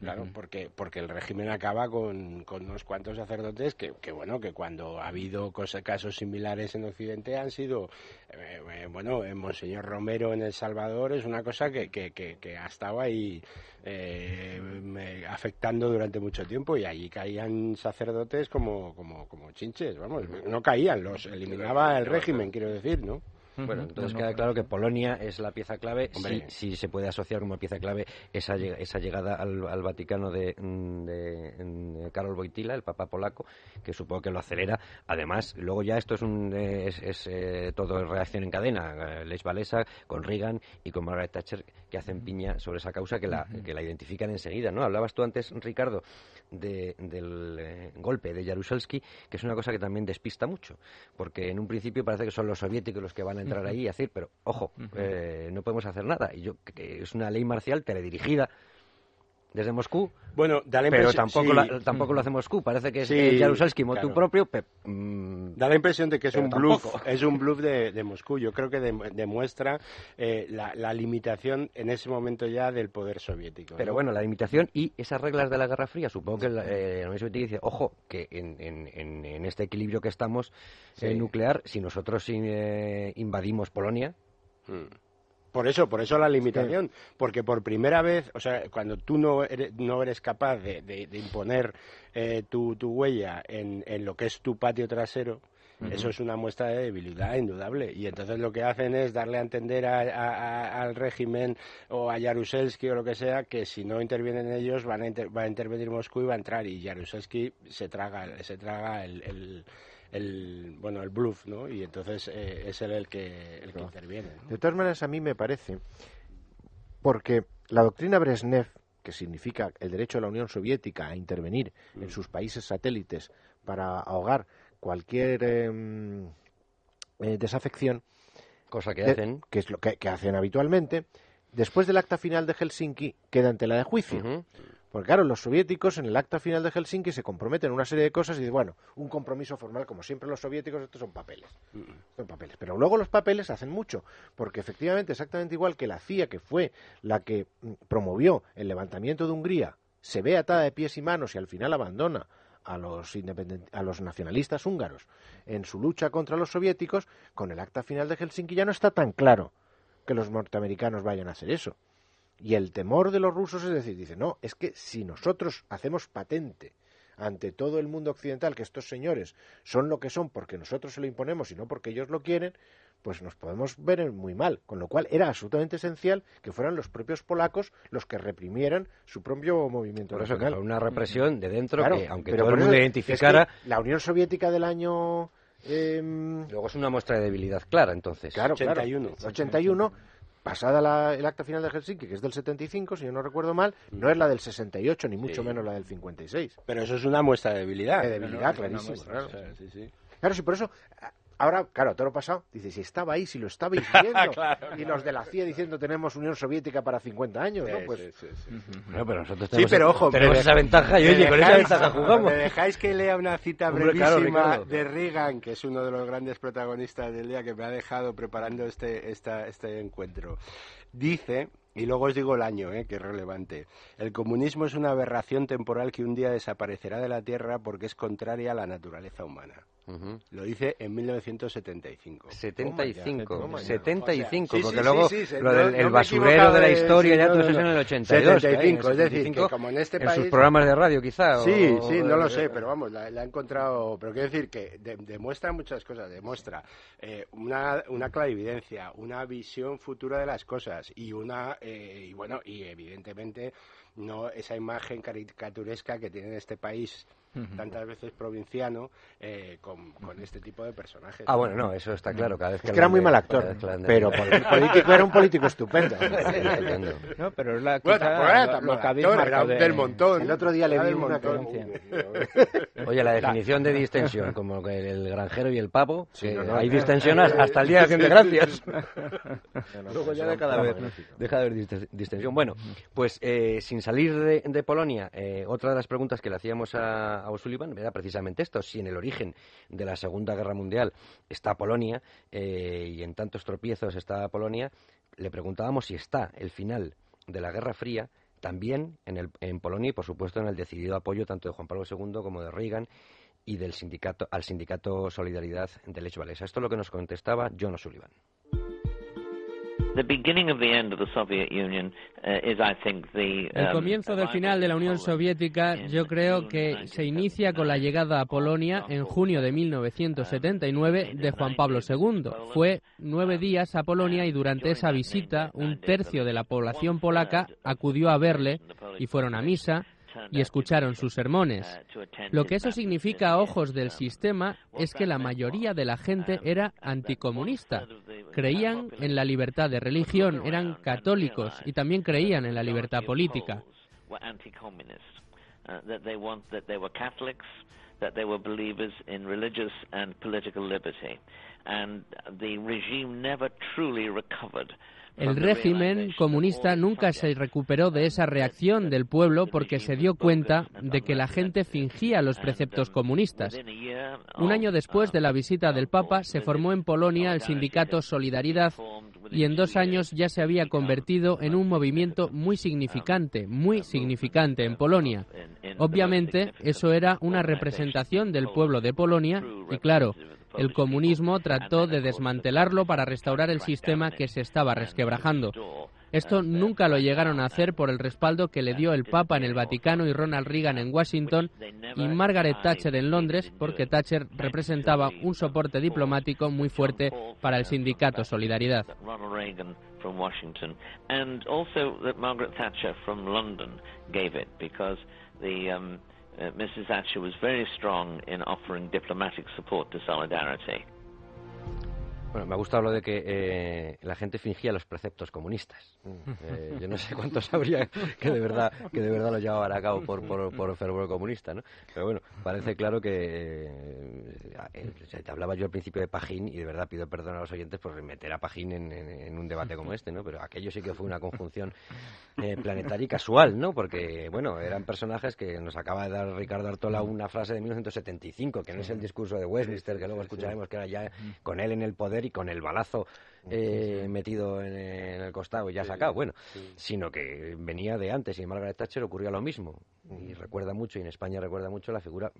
Claro, porque, porque el régimen acaba con, con unos cuantos sacerdotes que, que, bueno, que cuando ha habido casos similares en Occidente han sido, eh, eh, bueno, en Monseñor Romero en El Salvador es una cosa que, que, que, ha estado ahí eh, afectando durante mucho tiempo y allí caían sacerdotes como, como, como chinches, vamos, no caían, los eliminaba el régimen, quiero decir, ¿no? Bueno, entonces queda claro que Polonia es la pieza clave, si, se puede asociar como pieza clave esa, esa llegada al, Vaticano de, de, Karol Wojtyla, el Papa polaco, que supongo que lo acelera. Además, luego ya esto es, un, es, eh, todo reacción en cadena. Lech Walesa con Reagan y con Margaret Thatcher que hacen piña sobre esa causa que la, que la identifican enseguida. ¿no? Hablabas tú antes, Ricardo, del eh, golpe de Jaruzelski, que es una cosa que también despista mucho, porque en un principio parece que son los soviéticos los que van a entrar ahí y decir, pero ojo, eh, no podemos hacer nada. Y yo, que es una ley marcial teledirigida desde Moscú. Bueno, da la pero tampoco, tampoco lo hace Moscú. Parece que es sí, Jaruzelski motu propio. Mm, da la impresión de que es un bluff. Es un bluff de, Moscú. Yo creo que demuestra eh, la, limitación en ese momento ya del poder soviético. Pero bueno, la limitación y esas reglas de la Guerra Fría. Supongo que la, eh, Unión Soviética dice, ojo, que en, en, en, este equilibrio que estamos nuclear, si nosotros eh, invadimos Polonia. Mm Por eso, por eso la limitación, porque por primera vez, o sea, cuando tú no eres, no eres capaz de, imponer eh, tu, tu, huella en, en, lo que es tu patio trasero, eso es una muestra de debilidad indudable. Y entonces lo que hacen es darle a entender al régimen o a Jaruzelski o lo que sea que si no intervienen ellos van a va a intervenir Moscú y va a entrar. Y Jaruzelski se traga, se traga el, el bueno el bluff no y entonces eh, es él el que el que interviene de todas maneras a mí me parece porque la doctrina Brezhnev que significa el derecho de la Unión Soviética a intervenir en mm. sus países satélites para ahogar cualquier em, eh, desafección, cosa que hacen, que es lo que, hacen habitualmente, después del acta final de Helsinki queda en tela de juicio. Porque claro, los soviéticos en el acta final de Helsinki se comprometen a una serie de cosas y dicen, bueno, un compromiso formal, como siempre los soviéticos, estos son papeles. Son papeles. Pero luego los papeles hacen mucho, porque efectivamente, exactamente igual que la CIA, que fue la que mm, promovió el levantamiento de Hungría, se ve atada de pies y manos y al final abandona a los, a los nacionalistas húngaros en su lucha contra los soviéticos, con el acta final de Helsinki ya no está tan claro que los norteamericanos vayan a hacer eso. Y el temor de los rusos es decir, dice, no, es que si nosotros hacemos patente ante todo el mundo occidental que estos señores son lo que son porque nosotros se lo imponemos y no porque ellos lo quieren, pues nos podemos ver muy mal. Con lo cual era absolutamente esencial que fueran los propios polacos los que reprimieran su propio movimiento Por eso, una represión de dentro que, aunque todo el mundo identificara... la Unión Soviética del año... Em, Luego es una muestra de debilidad clara, entonces. Claro, 81. 81 pasada el acta final de Helsinki, que es del 75, si yo no recuerdo mal, no es la del 68, ni mucho menos la del 56. Pero eso es una muestra de debilidad. De debilidad, clarísimo. Claro. Sí, sí. claro, sí, por eso Ahora, claro, todo lo pasado, dice, si estaba ahí, si lo estabais (laughs) viendo, y los de la CIA diciendo tenemos Unión Soviética para 50 años, ¿no? Pues... Sí, sí, pero nosotros tenemos, pero, ojo, tenemos esa ventaja y oye, con esa ventaja jugamos. ¿Me dejáis que lea una cita brevísima de Reagan, que es uno de los grandes protagonistas del día que me ha dejado preparando este, esta, este encuentro? Dice, y luego os digo el año, eh, que es relevante. El comunismo es una aberración temporal que un día desaparecerá de la Tierra porque es contraria a la naturaleza humana. Lo dice en 1975. 75, 75, porque luego lo del el basurero de la historia ya todo eso es en el 82. 75, es decir, que como en este país... En sus programas de radio quizá. Sí, sí, no lo sé, pero vamos, la, he encontrado... Pero quiero decir que demuestra muchas cosas, demuestra eh, una, una clarividencia, una visión futura de las cosas y una... Eh, y bueno, y evidentemente no esa imagen caricaturesca que tiene este país tantas veces provinciano eh, con, este tipo de personajes. Ah, bueno, no, eso está claro. Cada vez que, era muy mal actor, pero (laughs) político era un político estupendo. no, pero es la quizá, lo, que habéis marcado del montón. El otro día le vi una (laughs) Oye, la definición de distensión, como el granjero y el pavo, hay distensión hasta el día de acción de gracias. (laughs) Luego ya de cada vez deja de haber distensión. Bueno, pues eh, sin salir de, Polonia, eh, otra de las preguntas que le hacíamos a a, O'Sullivan era precisamente esto, si en el origen de la Segunda Guerra Mundial está Polonia eh, y en tantos tropiezos está Polonia, le preguntábamos si está el final de la Guerra Fría también en, el, en Polonia y, por supuesto, en el decidido apoyo tanto de Juan Pablo II como de Reagan y del sindicato, al sindicato Solidaridad de Lech Walesa. Esto es lo que nos contestaba John O'Sullivan. El comienzo del final de la Unión Soviética yo creo que se inicia con la llegada a Polonia en junio de 1979 de Juan Pablo II. Fue nueve días a Polonia y durante esa visita un tercio de la población polaca acudió a verle y fueron a misa y escucharon sus sermones. Lo que eso significa a ojos del sistema es que la mayoría de la gente era anticomunista. Creían en la libertad de religión, eran católicos y también creían en la libertad política. that they were believers in religious and political liberty. And the regime never truly recovered el régimen comunista nunca se recuperó de esa reacción del pueblo porque se dio cuenta de que la gente fingía los preceptos comunistas. Un año después de la visita del Papa se formó en Polonia el sindicato Solidaridad y en dos años ya se había convertido en un movimiento muy significante, muy significante en Polonia. Obviamente eso era una representación del pueblo de Polonia y claro, el comunismo trató de desmantelarlo para restaurar el sistema que se estaba resquebrajando. Esto nunca lo llegaron a hacer por el respaldo que le dio el Papa en el Vaticano y Ronald Reagan en Washington y Margaret Thatcher en Londres, porque Thatcher representaba un soporte diplomático muy fuerte para el sindicato Solidaridad. Uh, Mrs. Thatcher was very strong in offering diplomatic support to Solidarity. Bueno, me ha gustado lo de que eh, la gente fingía los preceptos comunistas. Mm. Eh, yo no sé cuántos habría que de verdad que de verdad lo llevaban a cabo por, por, por fervor comunista, ¿no? Pero bueno, parece claro que eh, te hablaba yo al principio de Pajín y de verdad pido perdón a los oyentes por meter a Pajín en, un debate como este, ¿no? Pero aquello sí que fue una conjunción planetaria y casual, ¿no? Porque, bueno, eran personajes que nos acaba de dar Ricardo Artola una frase de 1975, que no es el discurso de Westminster, que luego escucharemos que era ya con él en el poder y con el balazo eh, metido en, el costado y ya sacado, bueno, sino que venía de antes y en Margaret Thatcher ocurrió lo mismo. Y recuerda mucho, y en España recuerda mucho la figura,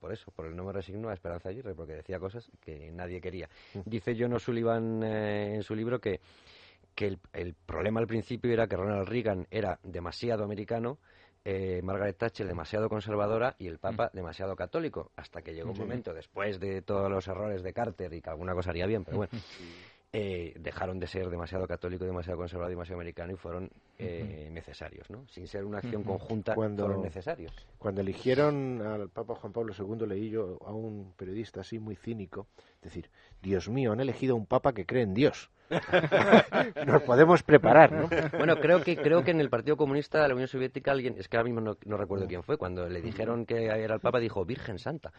por eso, por el no me resigno a Esperanza Aguirre, porque decía cosas que nadie quería. Dice John O'Sullivan eh, en su libro que, que el, problema al principio era que Ronald Reagan era demasiado americano, eh, Margaret Thatcher demasiado conservadora y el Papa demasiado católico, hasta que llegó un momento, después de todos los errores de Carter y que alguna cosa haría bien, pero bueno, (laughs) eh, dejaron de ser demasiado católico, demasiado conservador, demasiado americano y fueron eh, necesarios, ¿no? Sin ser una acción conjunta, cuando, fueron necesarios. Cuando eligieron al Papa Juan Pablo II, leí yo a un periodista así muy cínico decir, Dios mío, han elegido a un Papa que cree en Dios. (laughs) Nos podemos preparar, ¿no? Bueno, creo que creo que en el Partido Comunista de la Unión Soviética alguien, es que ahora mismo no, recuerdo quién fue, cuando le dijeron que era el Papa dijo Virgen Santa.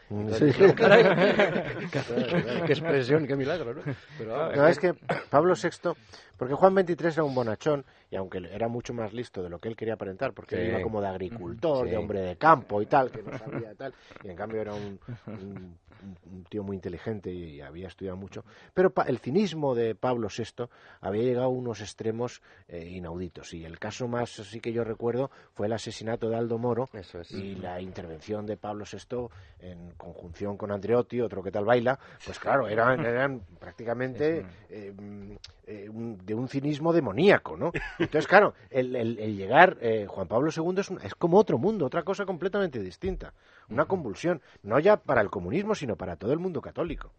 qué expresión, qué milagro, ¿no? Pero, es que Pablo VI, porque Juan XXIII era un bonachón y aunque era mucho más listo de lo que él quería aparentar, porque él iba como de agricultor, de hombre de campo y tal, que no sabía tal, y en cambio era un un tío muy inteligente y había estudiado mucho, pero el cinismo de Pablo VI había llegado a unos extremos eh, inauditos. Y el caso más así que yo recuerdo fue el asesinato de Aldo Moro y la intervención de Pablo VI en conjunción con Andreotti, otro que tal baila, pues claro, eran, (laughs) eran prácticamente eh, eh, de un cinismo demoníaco, ¿no? Entonces, claro, el, llegar, Juan Pablo II es, es como otro mundo, otra cosa completamente distinta, una convulsión, no ya para el comunismo, sino para todo el mundo católico.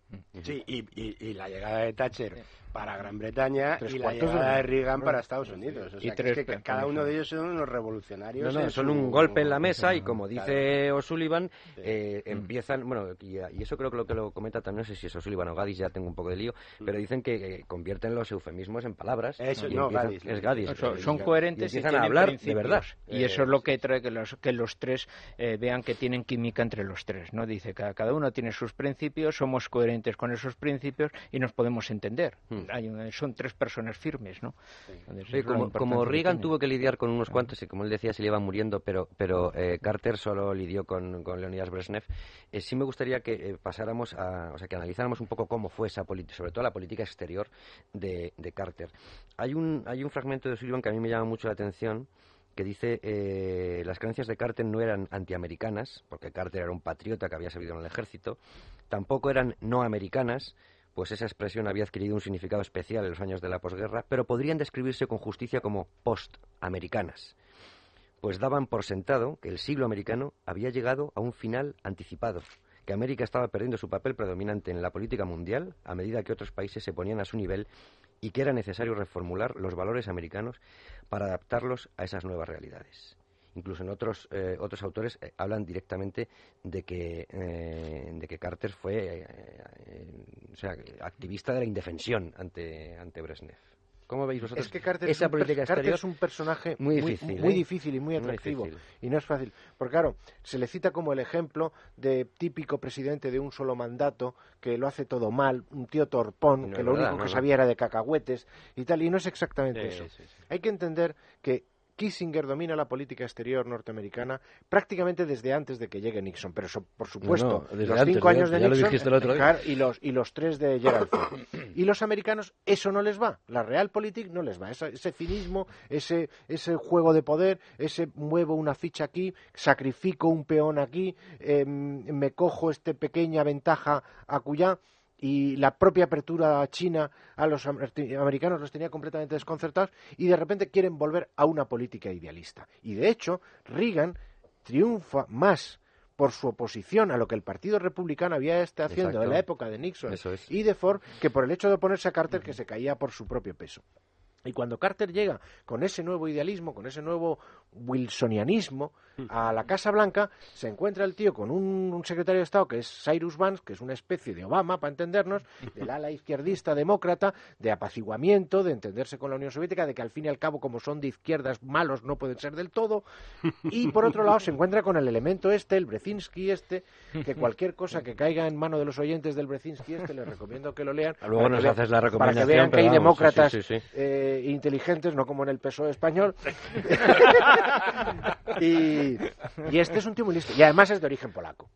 Sí, y, la llegada de Thatcher para Gran Bretaña y la llegada de Reagan para Estados Unidos. y que cada uno de ellos son unos revolucionarios. No, no, son un golpe en la mesa y como dice O'Sullivan, eh, empiezan, bueno, y, eso creo que lo que lo comenta también, no sé si es O'Sullivan o Gadis, ya tengo un poco de lío, mm. pero dicen que convierten los eufemismos en palabras. Eso, no, Gadis. Es Gadis. son coherentes y, empiezan a hablar de verdad. Y eso es lo que trae que los, que los tres eh, vean que tienen química entre los tres, ¿no? Dice que cada uno tiene sus principios, somos coherentes con esos principios y nos podemos entender. Hmm. son tres personas firmes, ¿no? como, Reagan tuvo que lidiar con unos cuantos y como él decía se le iban muriendo, pero, pero eh, Carter solo lidió con, con Leonidas Brezhnev, eh, sí me gustaría que eh, pasáramos a, o sea, que analizáramos un poco cómo fue esa política, sobre todo la política exterior de, de Carter. Hay un, hay un fragmento de Sullivan que a mí me llama mucho la atención que dice eh, las creencias de Carter no eran antiamericanas, porque Carter era un patriota que había servido en el ejército, tampoco eran no americanas, pues esa expresión había adquirido un significado especial en los años de la posguerra, pero podrían describirse con justicia como post-americanas, pues daban por sentado que el siglo americano había llegado a un final anticipado, que América estaba perdiendo su papel predominante en la política mundial a medida que otros países se ponían a su nivel y que era necesario reformular los valores americanos para adaptarlos a esas nuevas realidades. Incluso en otros, eh, otros autores eh, hablan directamente de que, eh, de que Carter fue activista de la indefensión ante, ante Brezhnev. ¿Cómo veis vosotros es que Carter esa es política Carter es un personaje muy difícil, muy, difícil y muy atractivo. y no es fácil. Porque claro, se le cita como el ejemplo de típico presidente de un solo mandato que lo hace todo mal, un tío torpón, que lo único que sabía era de cacahuetes y tal. Y no es exactamente eso. Hay que entender que Kissinger domina la política exterior norteamericana prácticamente desde antes de que llegue Nixon, pero por supuesto, los cinco años de Nixon y los y los tres de Gerald Ford. y los americanos eso no les va, la realpolitik no les va, ese, ese cinismo, ese ese juego de poder, ese muevo una ficha aquí, sacrifico un peón aquí, em, me cojo esta pequeña ventaja a cuya y la propia apertura china a los americanos los tenía completamente desconcertados y de repente quieren volver a una política idealista. Y de hecho, Reagan triunfa más por su oposición a lo que el Partido Republicano había estado haciendo en la época de Nixon y de Ford que por el hecho de oponerse a Carter que se caía por su propio peso. Y cuando Carter llega con ese nuevo idealismo, con ese nuevo wilsonianismo a la Casa Blanca, se encuentra el tío con un, secretario de Estado que es Cyrus Vance, que es una especie de Obama, para entendernos, del ala izquierdista demócrata, de apaciguamiento, de entenderse con la Unión Soviética, de que al fin y al cabo, como son de izquierdas malos, no pueden ser del todo. Y por otro lado, se encuentra con el elemento este, el Brezinski este, que cualquier cosa que caiga en mano de los oyentes del Brezinski este, les recomiendo que lo lean. Luego nos haces la recomendación. Para que vean que hay demócratas eh, inteligentes, no como en el PSOE español. (laughs) (laughs) y, este es un tío muy listo. Y además es de origen polaco.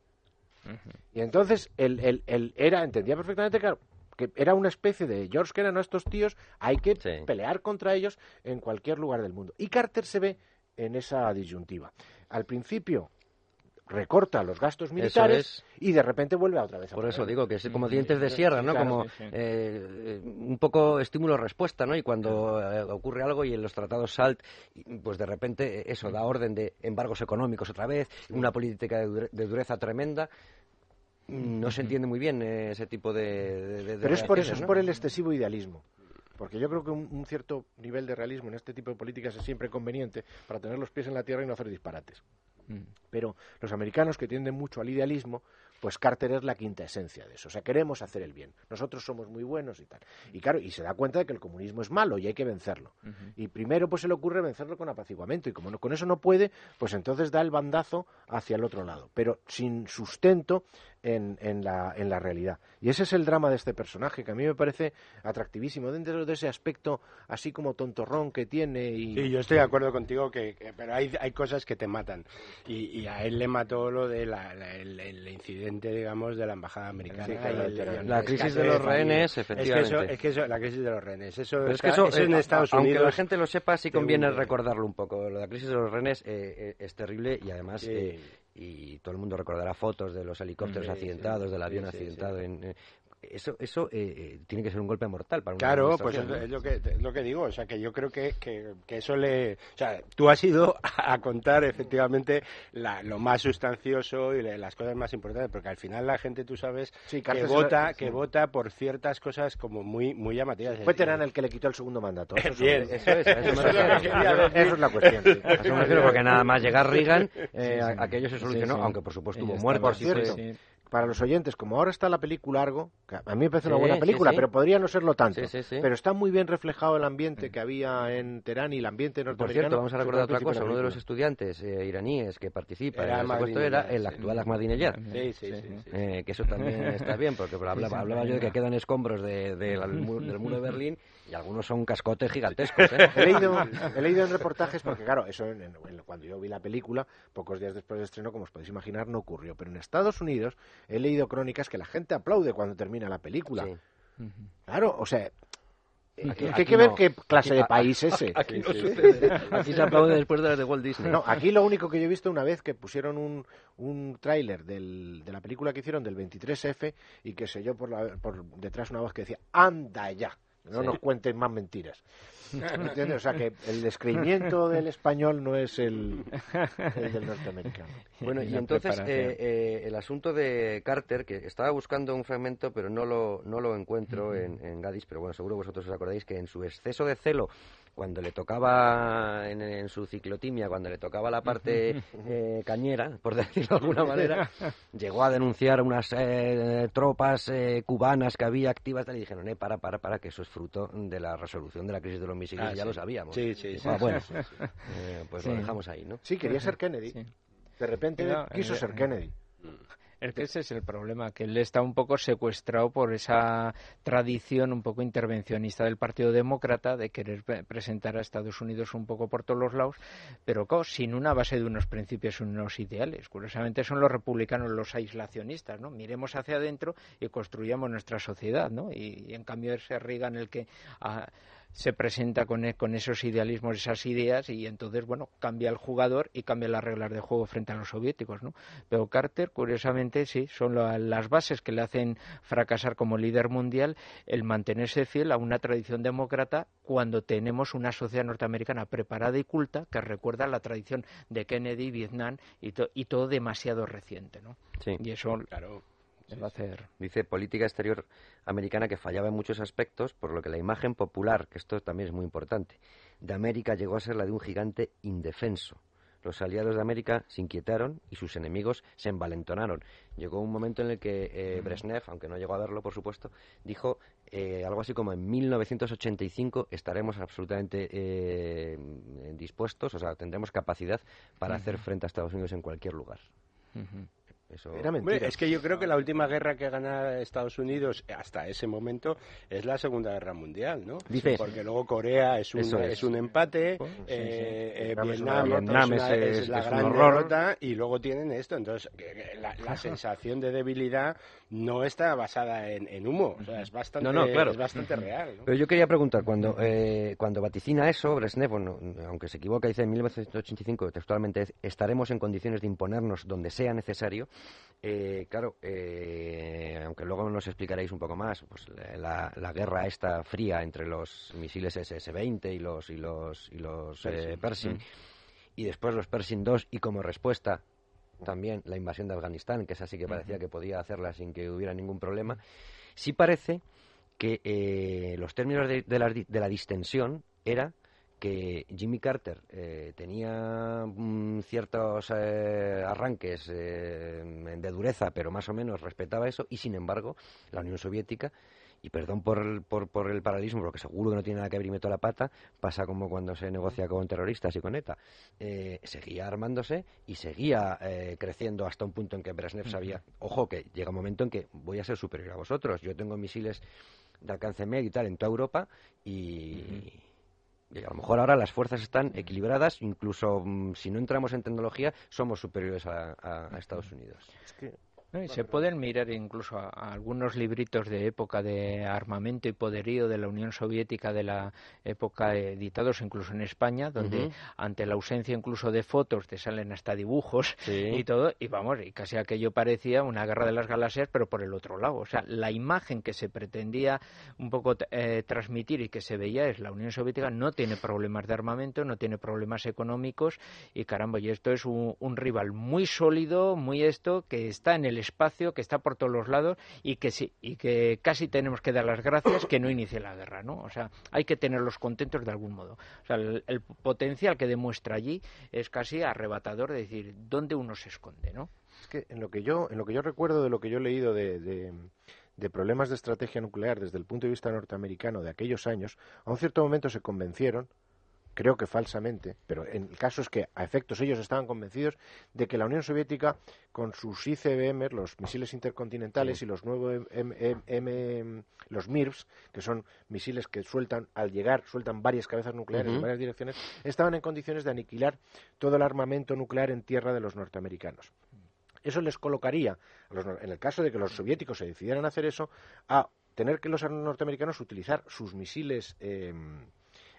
Y entonces él, era, entendía perfectamente, claro, que era una especie de George Kennan, ¿no? Estos tíos, hay que pelear contra ellos en cualquier lugar del mundo. Y Carter se ve en esa disyuntiva. Al principio recorta los gastos militares y de repente vuelve a otra vez. Por eso digo que es como dientes de sierra, ¿no? como eh, un poco estímulo-respuesta, ¿no? Y cuando eh, ocurre algo y en los tratados SALT, pues de repente eso da orden de embargos económicos otra vez, una política de, dureza tremenda no se entiende muy bien eh, ese tipo de, pero es por eso es por el excesivo idealismo porque yo creo que un, cierto nivel de realismo en este tipo de políticas es siempre conveniente para tener los pies en la tierra y no hacer disparates. Pero los americanos que tienden mucho al idealismo, pues Carter es la quinta esencia de eso. O sea, queremos hacer el bien. Nosotros somos muy buenos y tal. Y claro, y se da cuenta de que el comunismo es malo y hay que vencerlo. Y primero pues se le ocurre vencerlo con apaciguamiento. Y como no, con eso no puede, pues entonces da el bandazo hacia el otro lado. Pero sin sustento en, en, la, en la realidad. Y ese es el drama de este personaje, que a mí me parece atractivísimo dentro de ese aspecto así como tontorrón que tiene. Y... Sí, yo estoy de acuerdo contigo, que, pero hay, hay cosas que te matan. Y, a él le mató lo del de el, incidente, digamos, de la embajada americana. la crisis de los rehenes, efectivamente. Es que, eso, la crisis de los rehenes, eso, es que eso en Estados Unidos. Aunque la gente lo sepa, sí conviene recordarlo un poco. La crisis de los rehenes eh, eh, es terrible y además eh, y todo el mundo recordará fotos de los helicópteros accidentados, del avión accidentado en, eh, eso, eso eh, eh, tiene que ser un golpe mortal para una Claro, pues es, lo que, lo que digo, o sea, que yo creo que, que, eso le... O sea, tú has ido (laughs) a contar efectivamente lo más sustancioso y las cosas más importantes, porque al final la gente, tú sabes, que vota que vota por ciertas cosas como muy muy llamativas. Fue Terán el que le quitó el segundo mandato. Eso, (laughs) Bien. Eso, es, eso, es la cuestión. Sí. (laughs) Eso me refiero, porque nada más llegar Reagan, eh, aquello se solucionó, aunque por supuesto hubo muertos. Por cierto, para los oyentes, como ahora está la película Argo, que a mí me parece una buena película, pero podría no serlo tanto. Pero está muy bien reflejado el ambiente que había en Teherán y el ambiente norteamericano. Por cierto, vamos a recordar otra cosa. Uno de los estudiantes eh, iraníes que participa en el era el actual Ahmadinejad. Sí, sí, sí. Eh, que eso también está bien, porque hablaba, hablaba yo de que quedan escombros de, del muro de Berlín y algunos son cascotes gigantescos. ¿eh? (laughs) he, leído, he leído en reportajes, porque claro, eso cuando yo vi la película, pocos días después del estreno, como os podéis imaginar, no ocurrió. Pero en Estados Unidos he leído crónicas que la gente aplaude cuando termina la película. Claro, o sea, Aquí, hay que ver qué clase de país es ese. (laughs) Aquí, no sucede. aquí se aplaude (laughs) después de las de Walt Disney. No, aquí lo único que yo he visto una vez que pusieron un, un tráiler de la película que hicieron del 23F y que se oyó por, la, por detrás una voz que decía, anda ya. No nos cuenten más mentiras. ¿Entiendes? O sea que el describimiento (laughs) del español no es el, del norteamericano. Bueno, y entonces eh, eh, el asunto de Carter, que estaba buscando un fragmento, pero no lo, no lo encuentro en, en Gadis, pero bueno, seguro vosotros os acordáis que en su exceso de celo cuando le tocaba en, su ciclotimia, cuando le tocaba la parte (laughs) eh, cañera, por decirlo de alguna manera, (laughs) llegó a denunciar unas eh, tropas eh, cubanas que había activas y dijeron, eh, para, para, para, que eso es fruto de la resolución de la crisis de los misiles, ah, ya lo sabíamos. Sí, sí, sí. Ah, bueno, (laughs) pues lo dejamos ahí, ¿no? Sí, quería ser Kennedy. De repente quiso ser Kennedy. Es que ese es el problema, que él está un poco secuestrado por esa tradición un poco intervencionista del Partido Demócrata de querer presentar a Estados Unidos un poco por todos los lados, pero sin una base de unos principios, unos ideales. Curiosamente son los republicanos los aislacionistas, ¿no? Miremos hacia adentro y construyamos nuestra sociedad, ¿no? Y, en cambio es Reagan el que... se presenta con, e, con, esos idealismos, esas ideas, y entonces, bueno, cambia el jugador y cambia las reglas de juego frente a los soviéticos, ¿no? Pero Carter, curiosamente, sí, son las bases que le hacen fracasar como líder mundial el mantenerse fiel a una tradición demócrata cuando tenemos una sociedad norteamericana preparada y culta que recuerda la tradición de Kennedy, Vietnam y, y todo demasiado reciente, ¿no? Sí. Y eso, claro, Dice política exterior americana que fallaba en muchos aspectos, por lo que la imagen popular, que esto también es muy importante, de América llegó a ser la de un gigante indefenso. Los aliados de América se inquietaron y sus enemigos se envalentonaron. Llegó un momento en el que eh, Brezhnev, aunque no llegó a verlo, por supuesto, dijo eh, algo así como en 1985 estaremos absolutamente eh, dispuestos, o sea, tendremos capacidad para hacer frente a Estados Unidos en cualquier lugar. Es que yo creo que la última guerra que gana Estados Unidos hasta ese momento es la Segunda Guerra Mundial, ¿no? Porque luego Corea es un, es. un empate, oh, eh, Vietnam, es, la gran derrota y luego tienen esto. Entonces, la, sensación de debilidad no está basada en, humo, o sea, es bastante, es bastante real. Pero yo quería preguntar, cuando, eh, cuando vaticina eso, Brezhnev, aunque se equivoca, dice en 1985 textualmente, estaremos en condiciones de imponernos donde sea necesario, eh, claro, eh, aunque luego nos explicaréis un poco más, pues la, la, guerra fría entre los misiles SS-20 y los y los y los Pershing, mm. y después los Pershing 2 y como respuesta también la invasión de Afganistán, que es así que parecía que podía hacerla sin que hubiera ningún problema, sí parece que eh, los términos de, la, de la distensión era que Jimmy Carter eh, tenía mm, ciertos eh, arranques eh, de dureza, pero más o menos respetaba eso, y sin embargo, la Unión Soviética, y perdón por el, por, por el paralelismo, porque seguro que no tiene nada que ver y meto la pata, pasa como cuando se negocia con terroristas y con ETA, seguía armándose y seguía creciendo hasta un punto en que Brezhnev sabía, ojo, que llega un momento en que voy a ser superior a vosotros, yo tengo misiles de alcance medio y tal en toda Europa y a lo mejor ahora las fuerzas están equilibradas, incluso mm, si no entramos en tecnología, somos superiores a, Estados Unidos. Y se pueden mirar incluso a, algunos libritos de época de armamento y poderío de la Unión Soviética de la época editados incluso en España, donde ante la ausencia incluso de fotos te salen hasta dibujos y todo, y vamos, y casi aquello parecía una guerra de las galaxias, pero por el otro lado. O sea, la imagen que se pretendía un poco eh, transmitir y que se veía es la Unión Soviética no tiene problemas de armamento, no tiene problemas económicos, y caramba, y esto es un, un rival muy sólido, muy esto, que está en el espacio que está por todos los lados y que sí, y que casi tenemos que dar las gracias que no inicie la guerra, ¿no? O sea, hay que tenerlos contentos de algún modo. O sea, el, potencial que demuestra allí es casi arrebatador de decir dónde uno se esconde, ¿no? Es que en lo que yo, en lo que yo recuerdo de lo que yo he leído de, de problemas de estrategia nuclear desde el punto de vista norteamericano de aquellos años, a un cierto momento se convencieron creo que falsamente, pero en el caso es que a efectos ellos estaban convencidos de que la Unión Soviética con sus ICBM, los misiles intercontinentales y los nuevos M, los MIRVs, que son misiles que sueltan al llegar sueltan varias cabezas nucleares en varias direcciones, estaban en condiciones de aniquilar todo el armamento nuclear en tierra de los norteamericanos. Eso les colocaría, en el caso de que los soviéticos se decidieran a hacer eso, a tener que los norteamericanos utilizar sus misiles em,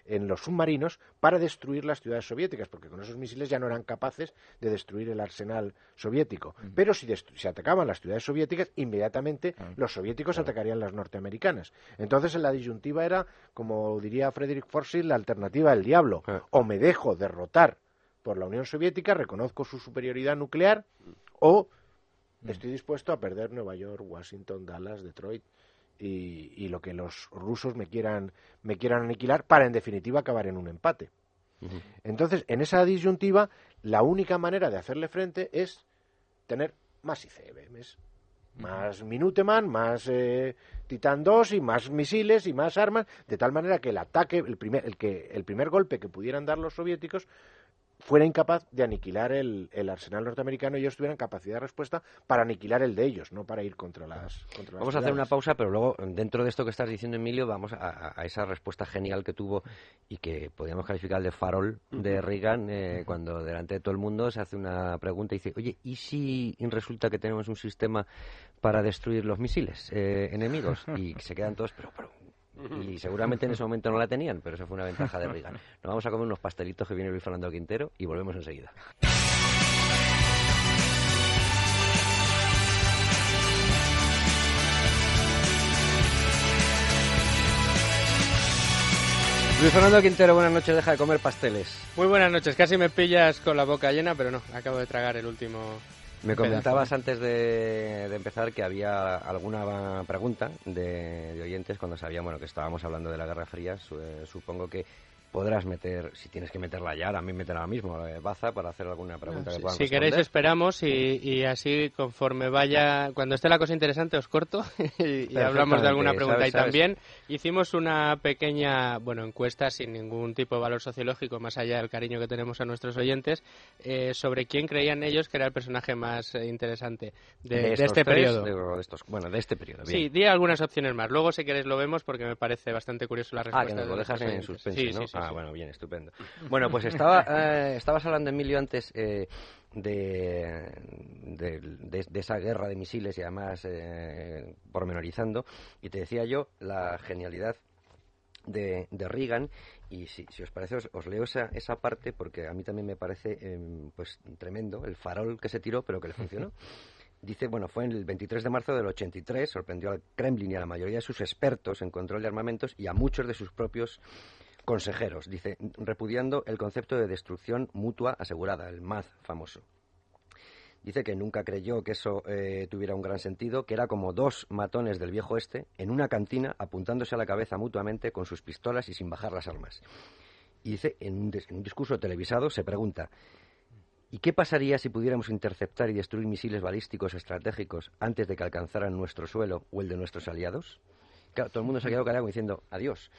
en los submarinos para destruir las ciudades soviéticas, porque con esos misiles ya no eran capaces de destruir el arsenal soviético. Pero si, si, atacaban las ciudades soviéticas, inmediatamente los soviéticos atacarían las norteamericanas. Entonces, en la disyuntiva era, como diría Frederick Forsyth, la alternativa del diablo. O me dejo derrotar por la Unión Soviética, reconozco su superioridad nuclear, o estoy dispuesto a perder Nueva York, Washington, Dallas, Detroit y, lo que los rusos me quieran, me quieran aniquilar para, en definitiva, acabar en un empate. Entonces, en esa disyuntiva, la única manera de hacerle frente es tener más ICBMs, más Minuteman, más eh, Titan 2 y más misiles y más armas, de tal manera que el ataque, el primer, el que, el primer golpe que pudieran dar los soviéticos fuera incapaz de aniquilar el, arsenal norteamericano y ellos tuvieran capacidad de respuesta para aniquilar el de ellos, no para ir contra las. Contra vamos a hacer una pausa, pero luego, dentro de esto que estás diciendo, Emilio, vamos a, esa respuesta genial que tuvo y que podríamos calificar de farol de Reagan eh, cuando delante de todo el mundo se hace una pregunta y dice: Oye, ¿y si resulta que tenemos un sistema para destruir los misiles eh, enemigos? Y se quedan todos, pero, pero Y seguramente en ese momento no la tenían, pero esa fue una ventaja de Reagan. (laughs) Nos vamos a comer unos pastelitos que viene Luis Fernando Quintero y volvemos enseguida. Luis Fernando Quintero, buenas noches, deja de comer pasteles. Muy buenas noches, casi me pillas con la boca llena, pero no, acabo de tragar el último. Me comentabas antes de, empezar que había alguna pregunta de, oyentes cuando sabíamos bueno, que estábamos hablando de la Guerra Fría. supongo que podrás meter, si tienes que meterla ya, a mí meter ahora mismo, eh, Baza, para hacer alguna pregunta que Si queréis esperamos y, así conforme vaya, cuando esté la cosa interesante os corto (laughs) y, hablamos de alguna pregunta. y también hicimos una pequeña, bueno, encuesta sin ningún tipo de valor sociológico, más allá del cariño que tenemos a nuestros oyentes, eh, sobre quién creían ellos que era el personaje más eh, interesante de, este periodo. bueno, de este periodo. Sí, di algunas opciones más. Luego, si queréis, lo vemos porque me parece bastante curioso la respuesta. Ah, que lo dejas en suspense, ¿no? Ah, bueno, bien, estupendo. Bueno, pues estaba, (laughs) eh, estabas hablando, Emilio, antes eh, de, de, esa guerra de misiles y además eh, pormenorizando, y te decía yo la genialidad de, de Reagan y si, si os parece os, leo esa, esa parte porque a mí también me parece em, pues tremendo el farol que se tiró pero que le funcionó (laughs) dice bueno fue en el 23 de marzo del 83 sorprendió al Kremlin y a la mayoría de sus expertos en control de armamentos y a muchos de sus propios consejeros, dice, repudiando el concepto de destrucción mutua asegurada, el MAD famoso. Dice que nunca creyó que eso eh, tuviera un gran sentido, que era como dos matones del viejo este en una cantina apuntándose a la cabeza mutuamente con sus pistolas y sin bajar las armas. Y dice, en un, en un discurso televisado, se pregunta, ¿y qué pasaría si pudiéramos interceptar y destruir misiles balísticos estratégicos antes de que alcanzaran nuestro suelo o el de nuestros aliados? Todo el mundo se ha quedado callado diciendo adiós.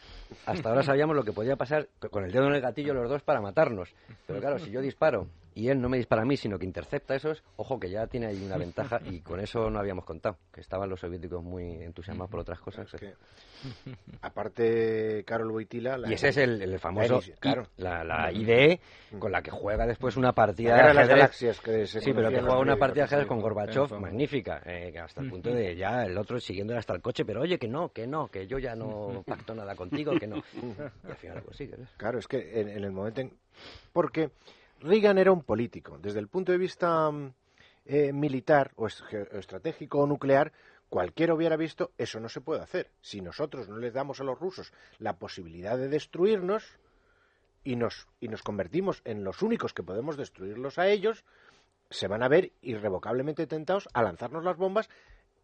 Hasta ahora sabíamos lo que podía pasar con el dedo en el gatillo los dos para matarnos. Pero claro, si yo disparo y él no me dispara a mí, sino que intercepta esos, ojo que ya tiene ahí una (laughs) ventaja y con eso no habíamos contado, que estaban los soviéticos muy entusiasmados por otras cosas. aparte, Carol Wojtyla... y ese es el, famoso, la, IDE, con la que juega después una partida de ajedrez. Que sí, pero que juega una partida de ajedrez con Gorbachev magnífica, eh, hasta el punto de ya el otro siguiéndole hasta el coche, pero oye, que no, que no, que yo ya no pacto nada contigo, que no. Y al final sí, Claro, es que en, en el momento en... Porque Reagan era un político. Desde el punto de vista mm, eh, militar o estratégico o nuclear, cualquiera hubiera visto eso no se puede hacer. Si nosotros no les damos a los rusos la posibilidad de destruirnos y nos, y nos convertimos en los únicos que podemos destruirlos a ellos, se van a ver irrevocablemente tentados a lanzarnos las bombas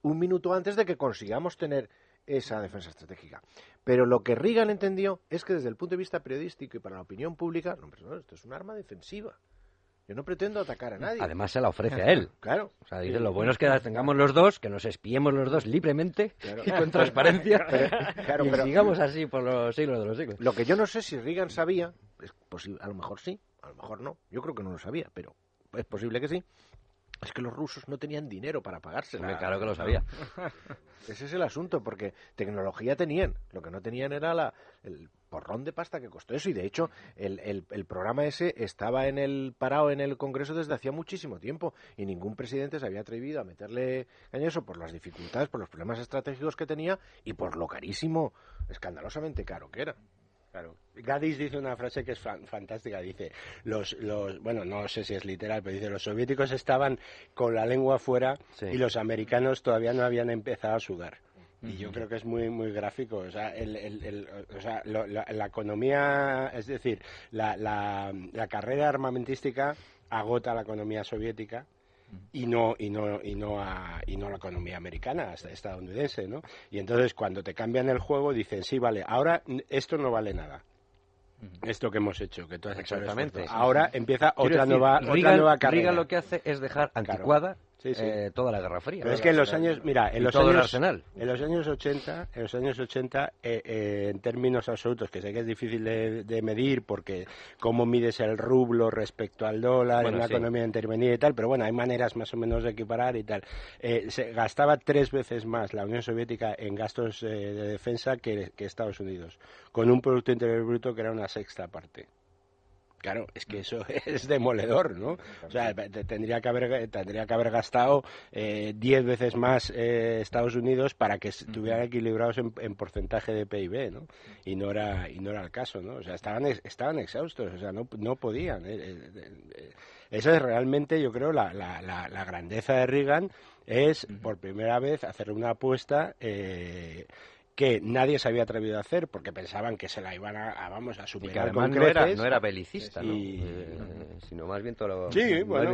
un minuto antes de que consigamos tener esa defensa estratégica. Pero lo que Reagan entendió es que desde el punto de vista periodístico y para la opinión pública, no, esto es un arma defensiva. Yo no pretendo atacar a nadie. Además se la ofrece a él. (laughs) Claro. O sea, dice, lo bueno es que las tengamos los dos, que nos espiemos los dos libremente y con transparencia. (laughs) claro, y sigamos así por los siglos de los siglos. Lo que yo no sé si Reagan sabía, es posible, a lo mejor sí, a lo mejor no. Yo creo que no lo sabía, pero es posible que sí es que los rusos no tenían dinero para pagarse. claro que lo sabía. (laughs) Ese es el asunto, porque tecnología tenían. Lo que no tenían era la, el porrón de pasta que costó eso. Y de hecho, el, el, programa ese estaba en el parado en el Congreso desde hacía muchísimo tiempo. Y ningún presidente se había atrevido a meterle en eso por las dificultades, por los problemas estratégicos que tenía y por lo carísimo, escandalosamente caro que era. Claro. Gadis dice una frase que es fantástica. Dice, los, los, bueno, no sé si es literal, pero dice, los soviéticos estaban con la lengua fuera y los americanos todavía no habían empezado a sudar. Y yo creo que es muy muy gráfico. O sea, el, el, o sea la, economía, es decir, la, la, la carrera armamentística agota la economía soviética y no y no y no a, y no la economía americana estadounidense no y entonces cuando te cambian el juego dicen sí vale ahora esto no vale nada esto que hemos hecho que tú has exactamente ahora empieza otra nueva otra nueva carrera. Lo que hace es dejar anticuada eh, toda la Guerra Fría. Pero es que en los años, mira, en los años, en los años 80, en los años 80, eh, eh, en términos absolutos, que sé que es difícil de, medir porque cómo mides el rublo respecto al dólar en la economía intervenida y tal, pero bueno, hay maneras más o menos de equiparar y tal. se gastaba tres veces más la Unión Soviética en gastos de defensa que, que Estados Unidos, con un Producto Interior Bruto que era una sexta parte. Claro, es que eso (laughs) es demoledor, ¿no? O sea, tendría que haber, tendría que haber gastado eh, diez veces más eh, Estados Unidos para que estuvieran equilibrados en, porcentaje de PIB, ¿no? Y no era y no era el caso, ¿no? O sea, estaban estaban exhaustos, o sea, no, no podían. Esa es realmente, yo creo, la, la, la, grandeza de Reagan es por primera vez hacer una apuesta eh, que nadie se había atrevido a hacer porque pensaban que se la iban a, vamos a superar y que además no era, no era belicista eh, sino más bien todo lo,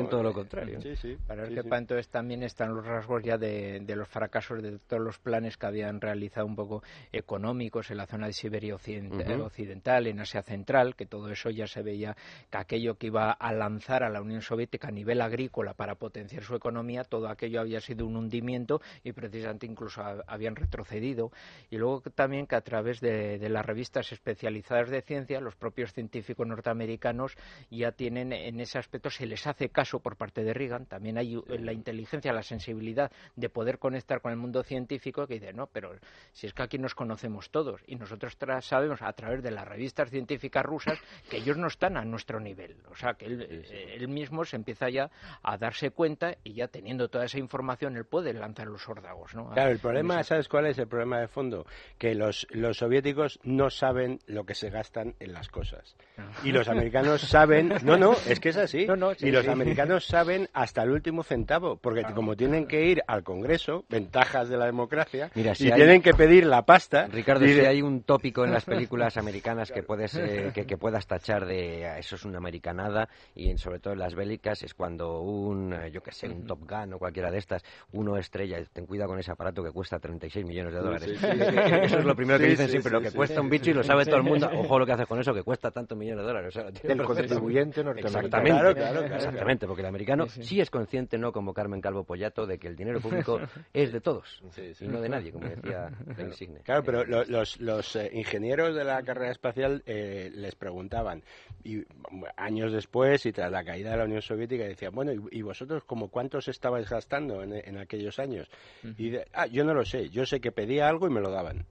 todo lo contrario. para el que panto es también están los rasgos ya de, los fracasos de todos los planes que habían realizado un poco económicos en la zona de Siberia occidental, en Asia central que todo eso ya se veía que aquello que iba a lanzar a la Unión Soviética a nivel agrícola para potenciar su economía todo aquello había sido un hundimiento y precisamente incluso habían retrocedido y luego también que a través de, las revistas especializadas de ciencia, los propios científicos norteamericanos ya tienen en ese aspecto, se les hace caso por parte de Reagan, también hay la inteligencia, la sensibilidad de poder conectar con el mundo científico que dice, no, pero si es que aquí nos conocemos todos y nosotros sabemos a través de las revistas científicas rusas que ellos no están a nuestro nivel, o sea, que él, mismo se empieza ya a darse cuenta y ya teniendo toda esa información él puede lanzar los órdagos, ¿no? Claro, el problema, ¿sabes cuál es el problema de fondo? Que los, los soviéticos no saben lo que se gastan en las cosas. Ah. Y los americanos saben, no, no, es que es así. y los americanos saben hasta el último centavo, porque como tienen que ir al Congreso, ventajas de la democracia, y tienen que pedir la pasta. Ricardo, si hay un tópico en las películas americanas que puedes que, que, puedas tachar de ah, eso es una americanada y sobre todo en las bélicas es cuando un, eh, yo que sé, un Top Gun o cualquiera de estas, uno estrella, ten cuidado con ese aparato que cuesta 36 millones de dólares. Eso es lo primero que dicen siempre, lo que cuesta un bicho y lo sabe todo el mundo. (laughs) Ojo lo que haces con eso, que cuesta tantos millones de dólares. el contribuyente norteamericano. Exactamente, exactamente, porque el americano sí, es consciente, no como Carmen Calvo Pollato, de que el dinero público (laughs) es de todos y no de nadie, como decía (laughs) la insigne. Claro, pero los, los eh, ingenieros de la carrera espacial eh, les preguntaban, y años después y tras la caída de la Unión Soviética, decían, bueno, ¿y, vosotros como cuántos estabais gastando en, aquellos años? Y ah, yo no lo sé, yo sé que pedía algo y me lo daban.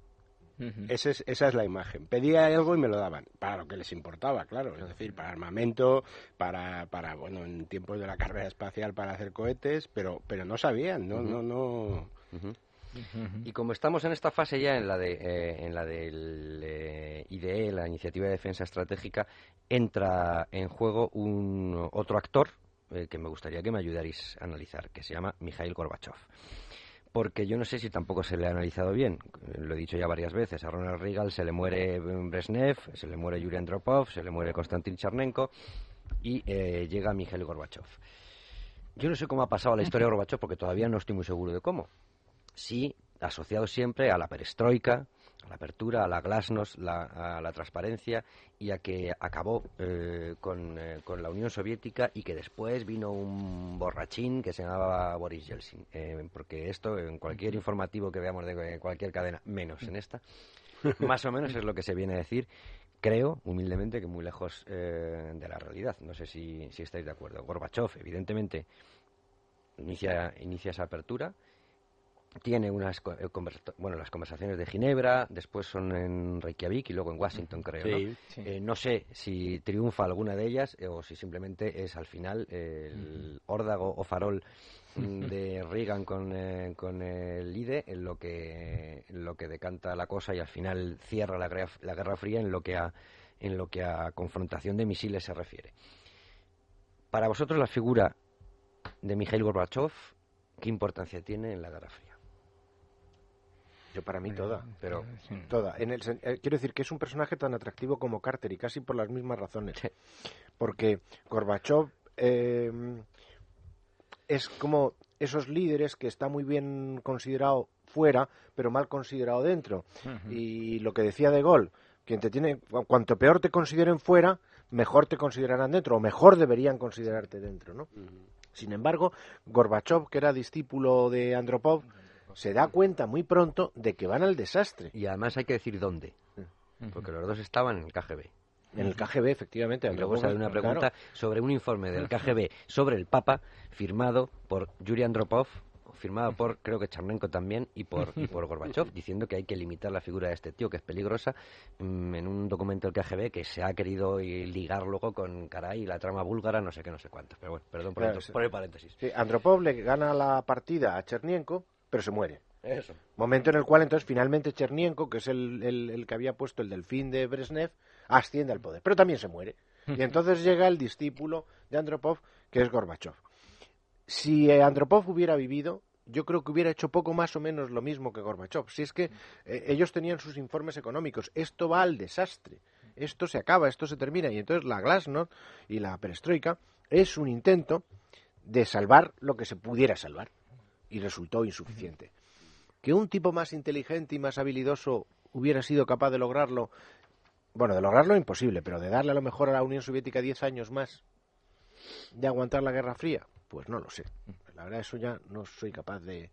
Esa es la imagen. Pedía algo y me lo daban, para lo que les importaba, claro, es decir, para armamento, para, para bueno, en tiempos de la carrera espacial para hacer cohetes, pero, pero no sabían, no, no, no. Y como estamos en esta fase ya en la de eh, en la del eh, IDE, la Iniciativa de Defensa Estratégica, entra en juego un otro actor eh, que me gustaría que me ayudarais a analizar, que se llama Mikhail Gorbachev porque yo no sé si tampoco se le ha analizado bien. Lo he dicho ya varias veces. A Ronald Reagan se le muere Brezhnev, se le muere Yuri Andropov, se le muere Konstantin Chernenko y eh, llega Mikhail Gorbachev. Yo no sé cómo ha pasado la historia de (laughs) Gorbachev porque todavía no estoy muy seguro de cómo. Sí, asociado siempre a la perestroika, a la apertura, a la glasnost, a la transparencia y a que acabó eh, eh, con, la Unión Soviética y que después vino un borrachín que se llamaba Boris Yeltsin. Eh, porque esto, en cualquier informativo que veamos de cualquier cadena, menos en esta, (laughs) más o menos es lo que se viene a decir. Creo, humildemente, que muy lejos de la realidad. No sé si, si estáis de acuerdo. Gorbachev, evidentemente, inicia, inicia esa apertura tiene unas eh, bueno las conversaciones de Ginebra después son en Reykjavik y luego en Washington creo ¿no? Eh, no sé si triunfa alguna de ellas eh, o si simplemente es al final el órdago o farol de Reagan con, con el IDE en lo que en lo que decanta la cosa y al final cierra la, la Guerra Fría en lo que a en lo que a confrontación de misiles se refiere. Para vosotros la figura de Mikhail Gorbachev qué importancia tiene en la Guerra Fría para mí toda, pero toda. En el, eh, quiero decir que es un personaje tan atractivo como Carter y casi por las mismas razones. Porque Gorbachev eh, es como esos líderes que está muy bien considerado fuera, pero mal considerado dentro. Y lo que decía De Gaulle, quien te tiene, cuanto peor te consideren fuera, mejor te considerarán dentro, o mejor deberían considerarte dentro, ¿no? Sin embargo, Gorbachev, que era discípulo de Andropov, se da cuenta muy pronto de que van al desastre. Y además hay que decir dónde, porque los dos estaban en el KGB. En el KGB, efectivamente. Y luego sale una pregunta sobre un informe del KGB sobre el Papa firmado por Yuri Andropov, firmada por, creo que Charnenko también, y por, y por Gorbachev, diciendo que hay que limitar la figura de este tío, que es peligrosa, mm, en un documento del KGB que se ha querido ligar luego con Caray, la trama búlgara, no sé qué, no sé cuánto. Pero bueno, perdón por, el, paréntesis. Sí, Andropov le gana la partida a Chernienko, pero se muere. Eso. Momento en el cual entonces finalmente Chernienko, que es el, el, que había puesto el delfín de Brezhnev, asciende al poder, pero también se muere. Y entonces llega el discípulo de Andropov, que es Gorbachev. Si Andropov hubiera vivido, yo creo que hubiera hecho poco más o menos lo mismo que Gorbachev. Si es que eh, ellos tenían sus informes económicos, esto va al desastre, esto se acaba, esto se termina. Y entonces la Glasnost y la perestroika es un intento de salvar lo que se pudiera salvar. Y resultó insuficiente. Que un tipo más inteligente y más habilidoso hubiera sido capaz de lograrlo, bueno, de lograrlo imposible, pero de darle a lo mejor a la Unión Soviética diez años más de aguantar la Guerra Fría, pues no lo sé. La verdad, eso ya no soy capaz de,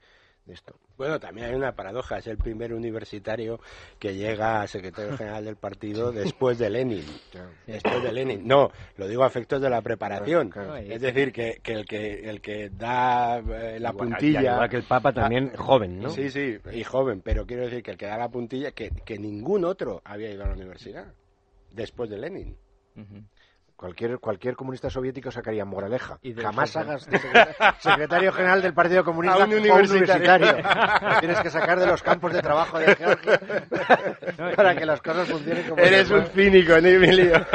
esto. Bueno, también hay una paradoja, es el primer universitario que llega a secretario general del partido después de Lenin. Después de Lenin. No, lo digo a efectos de la preparación. Es decir, que, el que el que da eh, la puntilla... Igual que el Papa también joven, ¿no? Sí, sí, y joven, pero quiero decir que el que da la puntilla, que, que ningún otro había ido a la universidad después de Lenin. Cualquier, cualquier comunista soviético sacaría moraleja. Jamás hagas secretario general del Partido Comunista a un universitario. Lo tienes que sacar de los campos de trabajo de Georgia para que las cosas funcionen como Eres un cínico, Emilio.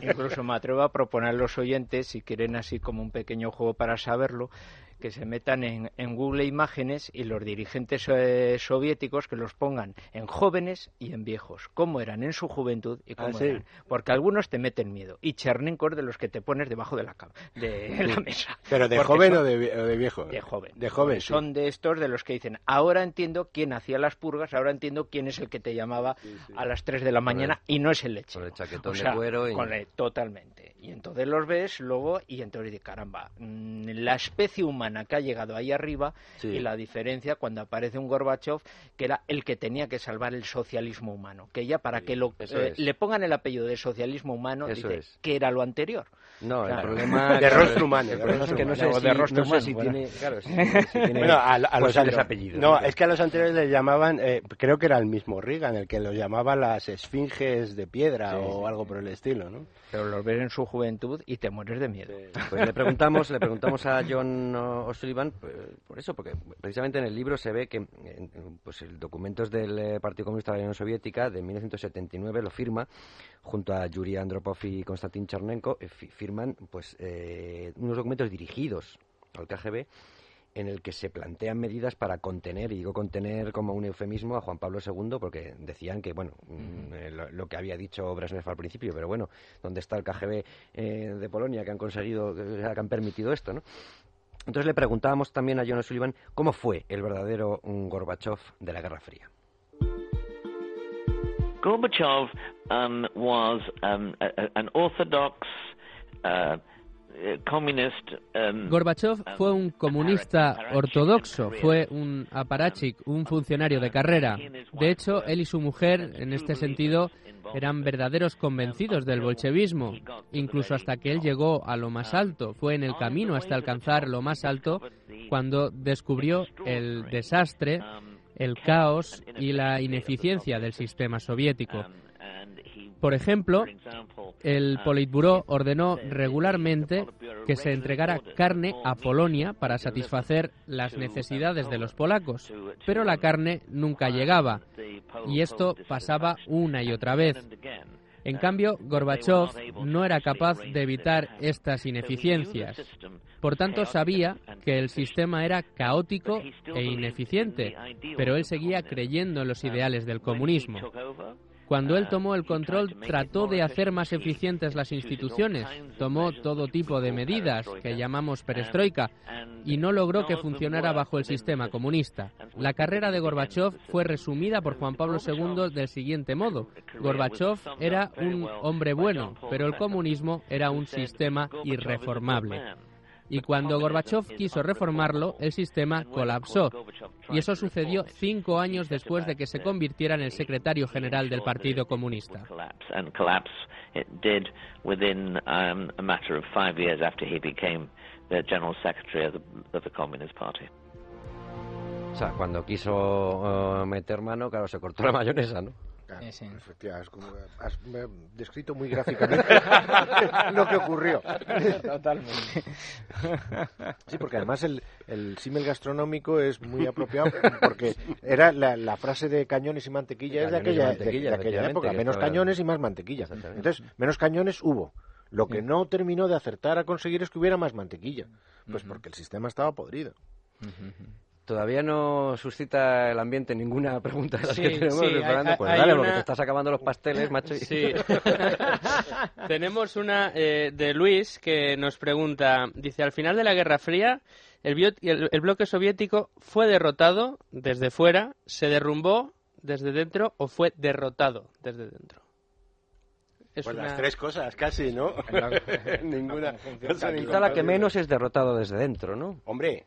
Incluso me atrevo a proponer a los oyentes, si quieren así como un pequeño juego para saberlo, que se metan en, en Google Imágenes y los dirigentes eh, soviéticos que los pongan en jóvenes y en viejos, cómo eran en su juventud y cómo ah, eran. Porque algunos te meten miedo. Y Chernenko es de los que te pones debajo de la, de (laughs) la mesa. ¿Pero de joven o, de, viejo? De joven. De joven, Son de estos de los que dicen, ahora entiendo quién hacía las purgas, ahora entiendo quién es el que te llamaba a las 3 de la mañana y no es el leche. Con el chaquetón de cuero. Y... totalmente. Y entonces los ves luego y entonces de caramba, mm, la especie humana que ha llegado ahí arriba y la diferencia cuando aparece un Gorbachev que era el que tenía que salvar el socialismo humano, que ya para que lo, eh, le pongan el apellido de socialismo humano dice que era lo anterior. No, el problema de rostro humano. es que no sé, si, de rostro humano, si tiene, claro, (laughs) si, tiene bueno, a, los apellidos. No, es que a los anteriores les llamaban, eh, creo que era el mismo Reagan el que los llamaba las esfinges de piedra o algo por el estilo, ¿no? Pero los ves en su juventud y te mueres de miedo. Pues le preguntamos, le preguntamos a John O'Sullivan pues, por eso, porque precisamente en el libro se ve que pues el documentos del eh, Partido Comunista de la Unión Soviética de 1979 lo firma junto a Yuri Andropov y Konstantin Chernenko eh, firman pues eh, unos documentos dirigidos al KGB en el que se plantean medidas para contener, y digo contener como un eufemismo, a Juan Pablo II, porque decían que, bueno, mm, eh, lo, que había dicho Brezhnev al principio, pero bueno, ¿dónde está el KGB eh, de Polonia que han conseguido, que han permitido esto, no? Entonces le preguntábamos también a John Sullivan cómo fue el verdadero Gorbachev de la Guerra Fría. Gorbachev um, was um, an orthodox uh, Um, Gorbachev um, fue un comunista ortodoxo, fue un aparachik, un funcionario de carrera. De hecho, él y su mujer, en este sentido, eran verdaderos convencidos del bolchevismo, incluso hasta que él llegó a lo más alto. Fue en el camino hasta alcanzar lo más alto cuando descubrió el desastre, el caos y la ineficiencia del sistema soviético. Por ejemplo, el Politburo ordenó regularmente que se entregara carne a Polonia para satisfacer las necesidades de los polacos, pero la carne nunca llegaba y esto pasaba una y otra vez. En cambio, Gorbachev no era capaz de evitar estas ineficiencias. Por tanto, sabía que el sistema era caótico e ineficiente, pero él seguía creyendo en los ideales del comunismo. Cuando él tomó el control, trató de hacer más eficientes las instituciones, tomó todo tipo de medidas que llamamos perestroika y no logró que funcionara bajo el sistema comunista. La carrera de Gorbachev fue resumida por Juan Pablo II del siguiente modo. Gorbachev era un hombre bueno, pero el comunismo era un sistema irreformable y cuando Gorbachev quiso reformarlo, el sistema colapsó. Y eso sucedió cinco años después de que se convirtiera en el secretario general del Partido Comunista. O sea, cuando quiso uh, meter mano, claro, se cortó la mayonesa, ¿no? Claro, sí, sí. Efectivamente, has, como, has descrito muy gráficamente (laughs) lo que ocurrió. Totalmente. Sí, porque además el, el símil gastronómico es muy apropiado porque era la, la frase de cañones y mantequilla es de aquella, mantequilla, de, de aquella época. Menos cañones y más mantequilla. Entonces, menos cañones hubo. Lo que no terminó de acertar a conseguir es que hubiera más mantequilla. Pues porque el sistema estaba podrido. Todavía no suscita el ambiente ninguna pregunta de las que tenemos preparando. pues dale, porque te estás acabando los pasteles, macho. Sí. (laughs) (laughs) tenemos una eh, de Luis que nos pregunta, dice, al final de la Guerra Fría, el, el, el bloque soviético fue derrotado desde fuera, se derrumbó desde dentro o fue derrotado desde dentro. Es pues una... las tres cosas, casi, ¿no? (laughs) Ninguna. Quizá la que menos es derrotado desde dentro, ¿no? Hombre,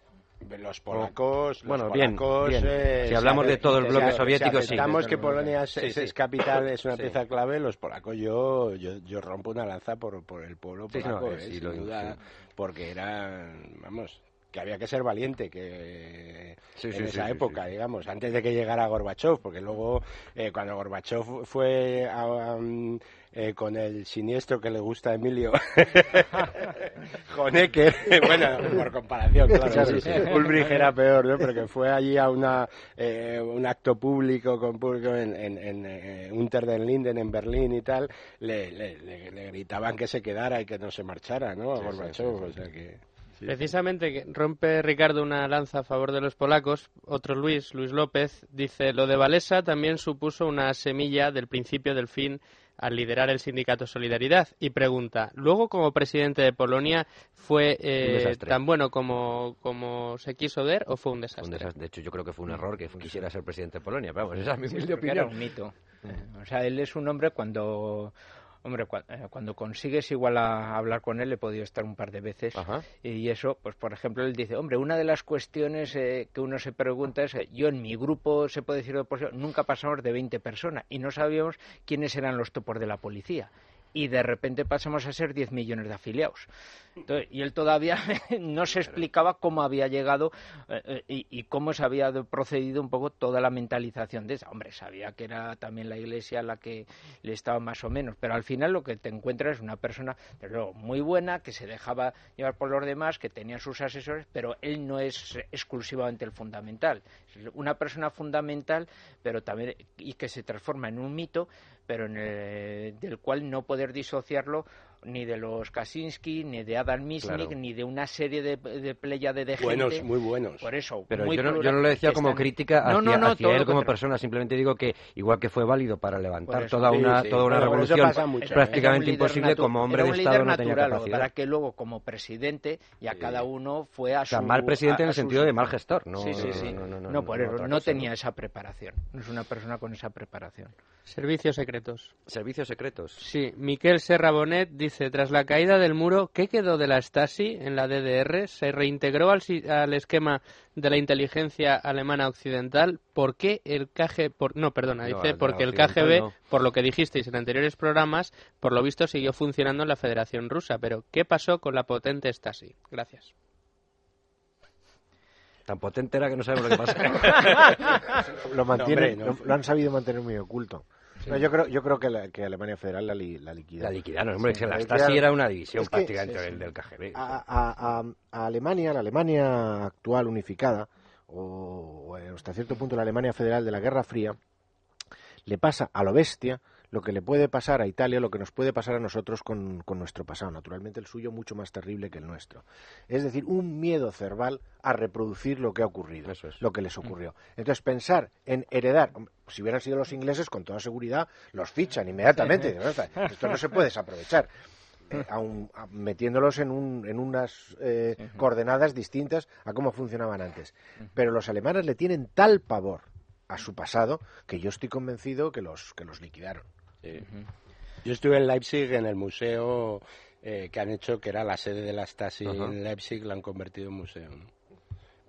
los polacos, bueno, los bien, polacos, bien. Eh, si hablamos de todo el bloque si, soviético, si sí. Si que Polonia es, sí, sí. es, capital, es una pieza clave, los polacos, yo, yo, yo rompo una lanza por, por el pueblo polaco, no, eh, sí, sin lo, duda, porque era, vamos, que había que ser valiente que sí, en sí, esa sí, época, digamos, antes de que llegara Gorbachev, porque luego eh, cuando Gorbachev fue a, um, eh, con el siniestro que le gusta a Emilio, (laughs) Honecker, (laughs) bueno, por comparación, claro, sí, Ulbricht era peor, ¿no? Pero que fue allí a una, eh, un acto público con público en, en, en eh, Unter den Linden, en Berlín y tal, le, le, le, le, gritaban que se quedara y que no se marchara, ¿no? A Gorbachev, o sea que... Precisamente que rompe Ricardo una lanza a favor de los polacos. Otro Luis, Luis López, dice lo de Valesa también supuso una semilla del principio del fin al liderar el sindicato Solidaridad y pregunta, luego como presidente de Polonia fue eh, tan bueno como, como se quiso ver o fue un desastre? un desastre? De hecho, yo creo que fue un error que quisiera ser presidente de Polonia, pero vamos, esa es mi humilde opinión. Era un mito. O sea, él es un hombre cuando Hombre, cuando consigues igual a hablar con él, he podido estar un par de veces. Ajá. Y eso, pues por ejemplo, él dice, hombre, una de las cuestiones eh, que uno se pregunta es, eh, yo en mi grupo, se puede decir nunca pasamos de 20 personas y no sabíamos quiénes eran los topos de la policía y de repente pasamos a ser 10 millones de afiliados. Entonces, y él todavía (laughs) no se explicaba cómo había llegado eh, y, y, cómo se había procedido un poco toda la mentalización de esa. Hombre, sabía que era también la iglesia la que le estaba más o menos, pero al final lo que te encuentras es una persona, desde muy buena, que se dejaba llevar por los demás, que tenía sus asesores, pero él no es exclusivamente el fundamental. Una persona fundamental, pero también y que se transforma en un mito, pero en el, del cual no poder disociarlo ni de los Kaczynski, ni de Adam Misnik, Claro. ni de una serie de, de pléyade de Buenos, gente. muy buenos. Por eso, Pero muy yo no, yo no lo decía como están- crítica No, hacia, no, no, hacia todo él como contrario. persona, simplemente digo que igual que fue válido para levantar toda Sí, una, sí. toda una Bueno, revolución mucho, prácticamente un imposible, como hombre de Estado no tenía natural, capacidad. Para que luego, como presidente, ya cada uno fue a O sea, su... mal presidente a- en el sentido de mal gestor, no, sí, sí, sí. no, no, no, No, por no eso, no tenía ¿no? esa preparación. No es una persona con esa preparación. Servicios secretos. Servicios secretos. Sí, Miquel Serra Bonet dice, tras la caída del muro, ¿qué quedó de la Stasi en la DDR? ¿Se reintegró al, si- al esquema de la inteligencia alemana occidental? ¿Por qué el KGB, por, no, perdona, No, dice, porque el KGB, no. por lo que dijisteis en anteriores programas, por lo visto siguió funcionando en la Federación Rusa, pero ¿qué pasó con la potente Stasi? Gracias. Tan potente era que no sabemos lo que pasa. (laughs) lo mantienen, No, hombre, no. lo, lo han sabido mantener muy oculto. No, yo creo, yo creo que, la, que Alemania Federal la, li- la liquida. la liquidaron, hombre, Sí, que la la Stasi liquidaron. era una división Es que- prácticamente sí, sí. del, del KGB. a, a- a- a Alemania, la Alemania actual unificada, o, o hasta cierto punto la Alemania federal de la Guerra Fría, le pasa a lo bestia lo que le puede pasar a Italia, lo que nos puede pasar a nosotros con, con nuestro pasado. Naturalmente el suyo mucho más terrible que el nuestro. Es decir, un miedo cerval a reproducir lo que ha ocurrido, es. lo que les ocurrió. Entonces pensar en heredar, si hubieran sido los ingleses, con toda seguridad los fichan inmediatamente. Esto no se puede desaprovechar. eh, aun- metiéndolos en, un, en unas eh, coordenadas distintas a cómo funcionaban antes. Pero los alemanes le tienen tal pavor a su pasado que yo estoy convencido que los, que los liquidaron. Yo estuve en Leipzig en el museo eh, que han hecho, que era la sede de la Stasi en Leipzig, la han convertido en museo. ¿no?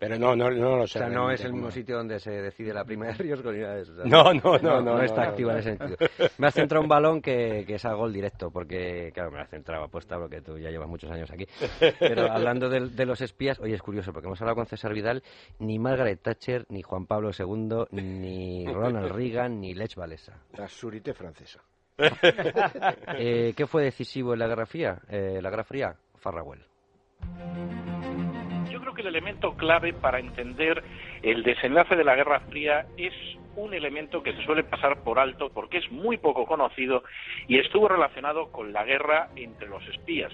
Pero no, no, no lo sé. O sea, no es el mismo sitio donde se decide la prima de riesgo ni nada de eso. no, no, no, no, no, está activa en ese sentido. Me has centrado un balón que, que es a gol directo, porque, claro, me has centrado apuesta porque tú ya llevas muchos años aquí. Pero hablando de, de, los espías, oye, es curioso, porque hemos hablado con César Vidal, ni Margaret Thatcher, ni Juan Pablo II, ni Ronald Reagan, ni Lech Walesa. La surité francesa. eh, ¿Qué fue decisivo en la Guerra Fría? Eh, la Guerra Fría, Farraguel creo que el elemento clave para entender el desenlace de la Guerra Fría es un elemento que se suele pasar por alto porque es muy poco conocido y estuvo relacionado con la guerra entre los espías.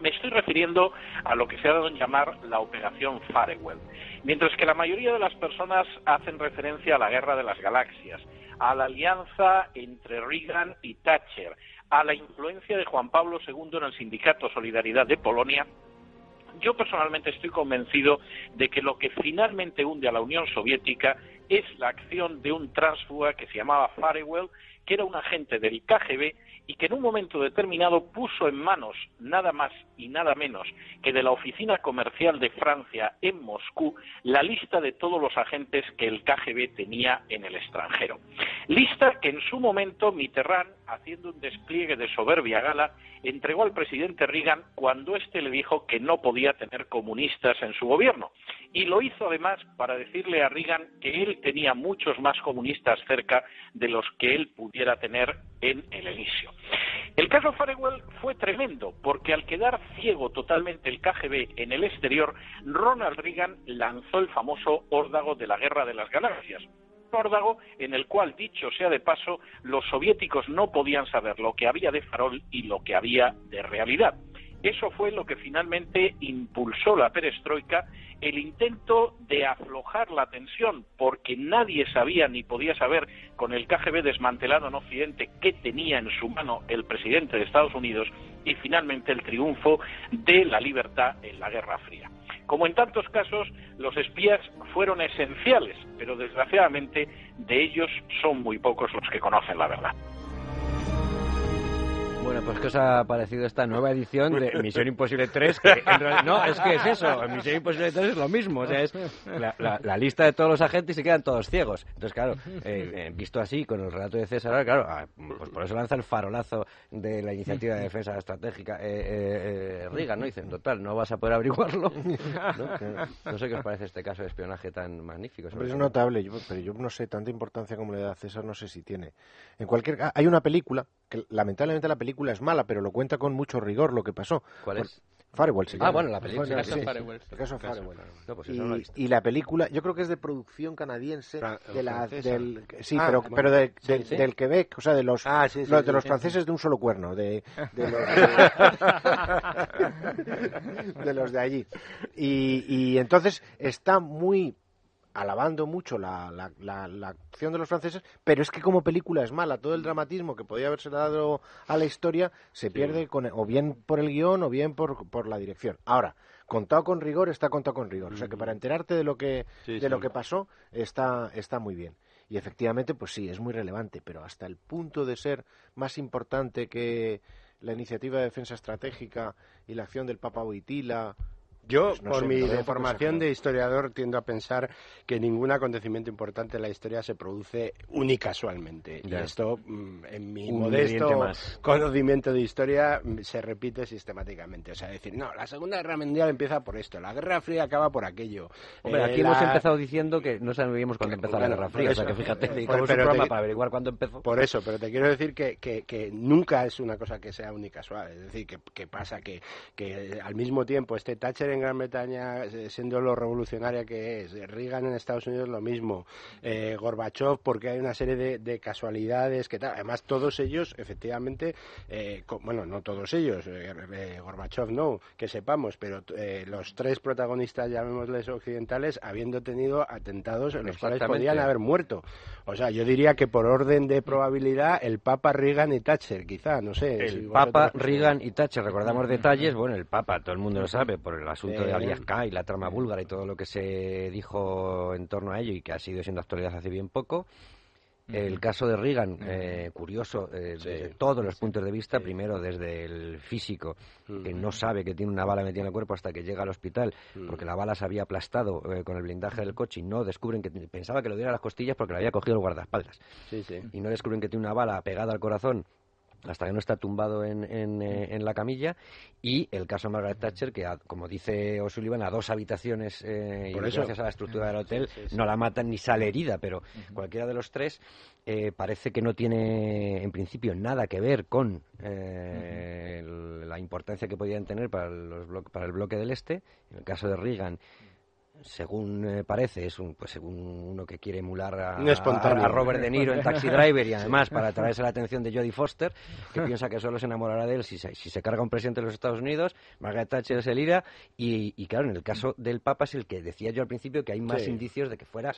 Me estoy refiriendo a lo que se ha dado en llamar la Operación Farewell, mientras que la mayoría de las personas hacen referencia a la Guerra de las Galaxias, a la alianza entre Reagan y Thatcher, a la influencia de Juan Pablo II en el Sindicato Solidaridad de Polonia yo personalmente estoy convencido de que lo que finalmente hunde a la Unión Soviética es la acción de un tránsfuga que se llamaba Farewell, que era un agente del KGB y que en un momento determinado puso en manos nada más y nada menos que de la Oficina Comercial de Francia en Moscú la lista de todos los agentes que el KGB tenía en el extranjero. Lista que en su momento Mitterrand, haciendo un despliegue de soberbia gala, entregó al presidente Reagan cuando éste le dijo que no podía tener comunistas en su gobierno. Y lo hizo además para decirle a Reagan que él tenía muchos más comunistas cerca de los que él pudiera tener en el inicio. El caso Farewell fue tremendo porque al quedar ciego totalmente el KGB en el exterior, Ronald Reagan lanzó el famoso órdago de la Guerra de las Galaxias, en el cual, dicho sea de paso, los soviéticos no podían saber lo que había de farol y lo que había de realidad. Eso fue lo que finalmente impulsó la perestroika, el intento de aflojar la tensión, porque nadie sabía ni podía saber con el KGB desmantelado en Occidente qué tenía en su mano el presidente de Estados Unidos y finalmente el triunfo de la libertad en la Guerra Fría. Como en tantos casos, los espías fueron esenciales, pero desgraciadamente de ellos son muy pocos los que conocen la verdad. Bueno, pues ¿qué os ha parecido esta nueva edición de Misión Imposible 3? no, es que es eso, Misión Imposible 3 es lo mismo, o sea, es la, lista de todos los agentes y se quedan todos ciegos. Entonces, claro, eh, eh, visto así, con el relato de César, claro, ah, pues por eso lanza el farolazo de la iniciativa de defensa estratégica eh, Riga, ¿no? Dicen, total, no vas a poder averiguarlo. ¿no? sé qué os parece este caso de espionaje tan magnífico. es notable, pero yo no sé, tanta importancia como le da a César, no sé si tiene. En cualquier hay una película que lamentablemente la película es mala, pero lo cuenta con mucho rigor lo que pasó. ¿Cuál es? Firewall Ah, bueno, la película. Sí, Firewall. El caso Firewall. Pues y, la película, yo creo que es de producción canadiense, de la, del, sí, ah, pero, pero de, del Quebec, o sea, de los, ah, de los franceses de un solo cuerno, de, de, los, (laughs) (laughs) de, los de allí. Y, y entonces está muy alabando mucho la, la, acción de los franceses, pero es que como película es mala. Todo el dramatismo que podía haberse dado a la historia se pierde con, o bien por el guion o bien por, por la dirección. Ahora, contado con rigor está contado con rigor. O sea que para enterarte de lo que, de lo que pasó está, está muy bien. Y efectivamente, pues sí, es muy relevante, pero hasta el punto de ser más importante que la iniciativa de defensa estratégica y la acción del Papa Boitila yo, pues por mi formación de historiador, tiendo a pensar que ningún acontecimiento importante en la historia se produce unicasualmente. Y esto, mm, en mi modesto conocimiento de historia, mm, se repite sistemáticamente. O sea, decir, no, la Segunda Guerra Mundial empieza por esto, la Guerra Fría acaba por aquello. Hombre, aquí hemos eh, empezado diciendo que no sabíamos cuándo empezó la Guerra Fría. o sea, que fíjate, dedicamos un programa para averiguar cuándo empezó. Por eso, pero te quiero decir que, que, nunca es una cosa que sea unicasual. Es decir, que, que pasa que, que al mismo tiempo este Thatcher en Gran Bretaña, eh, siendo lo revolucionaria que es, Reagan en Estados Unidos lo mismo, eh, Gorbachev porque hay una serie de, casualidades que tal. Además, todos ellos, efectivamente, eh, bueno, no todos ellos, eh, Gorbachev no, que sepamos, pero los tres protagonistas, llamémosles occidentales, habiendo tenido atentados en los cuales podían haber muerto. O sea, yo diría que por orden de probabilidad, el Papa Reagan y Thatcher, quizá, no sé. El Papa Reagan y Thatcher, recordamos detalles, bueno, el Papa, todo el mundo lo sabe, por el asunto de Aliasca y la trama búlgara y todo lo que se dijo en torno a ello y que ha sido siendo actualidad hace bien poco. El caso de Reagan, eh, curioso, eh, desde todos los puntos de vista. Primero, desde el físico, que no sabe que tiene una bala metida en el cuerpo hasta que llega al hospital, porque la bala se había aplastado eh, con el blindaje del coche y no descubren que pensaba que lo diera a las costillas porque le había cogido el guardaespaldas. Y no descubren que tiene una bala pegada al corazón hasta que no está tumbado en, eh, en, la camilla. Y el caso de Margaret Thatcher que como dice O'Sullivan a dos habitaciones eh, y gracias a la estructura del hotel no la matan ni sale herida pero cualquiera de los tres eh, parece que no tiene en principio nada que ver con la importancia que podían tener para, los para el bloque del este. En el caso de Reagan según eh, parece, es un, pues según uno que quiere emular a, a, Robert De Niro en Taxi Driver y (laughs) además para atraerse la atención de Jodie Foster, que piensa que solo se enamorará de él si se, si se carga un presidente de los Estados Unidos, Margaret Thatcher es el IRA, y, claro, en el caso del Papa es el que decía yo al principio que hay más indicios de que fuera,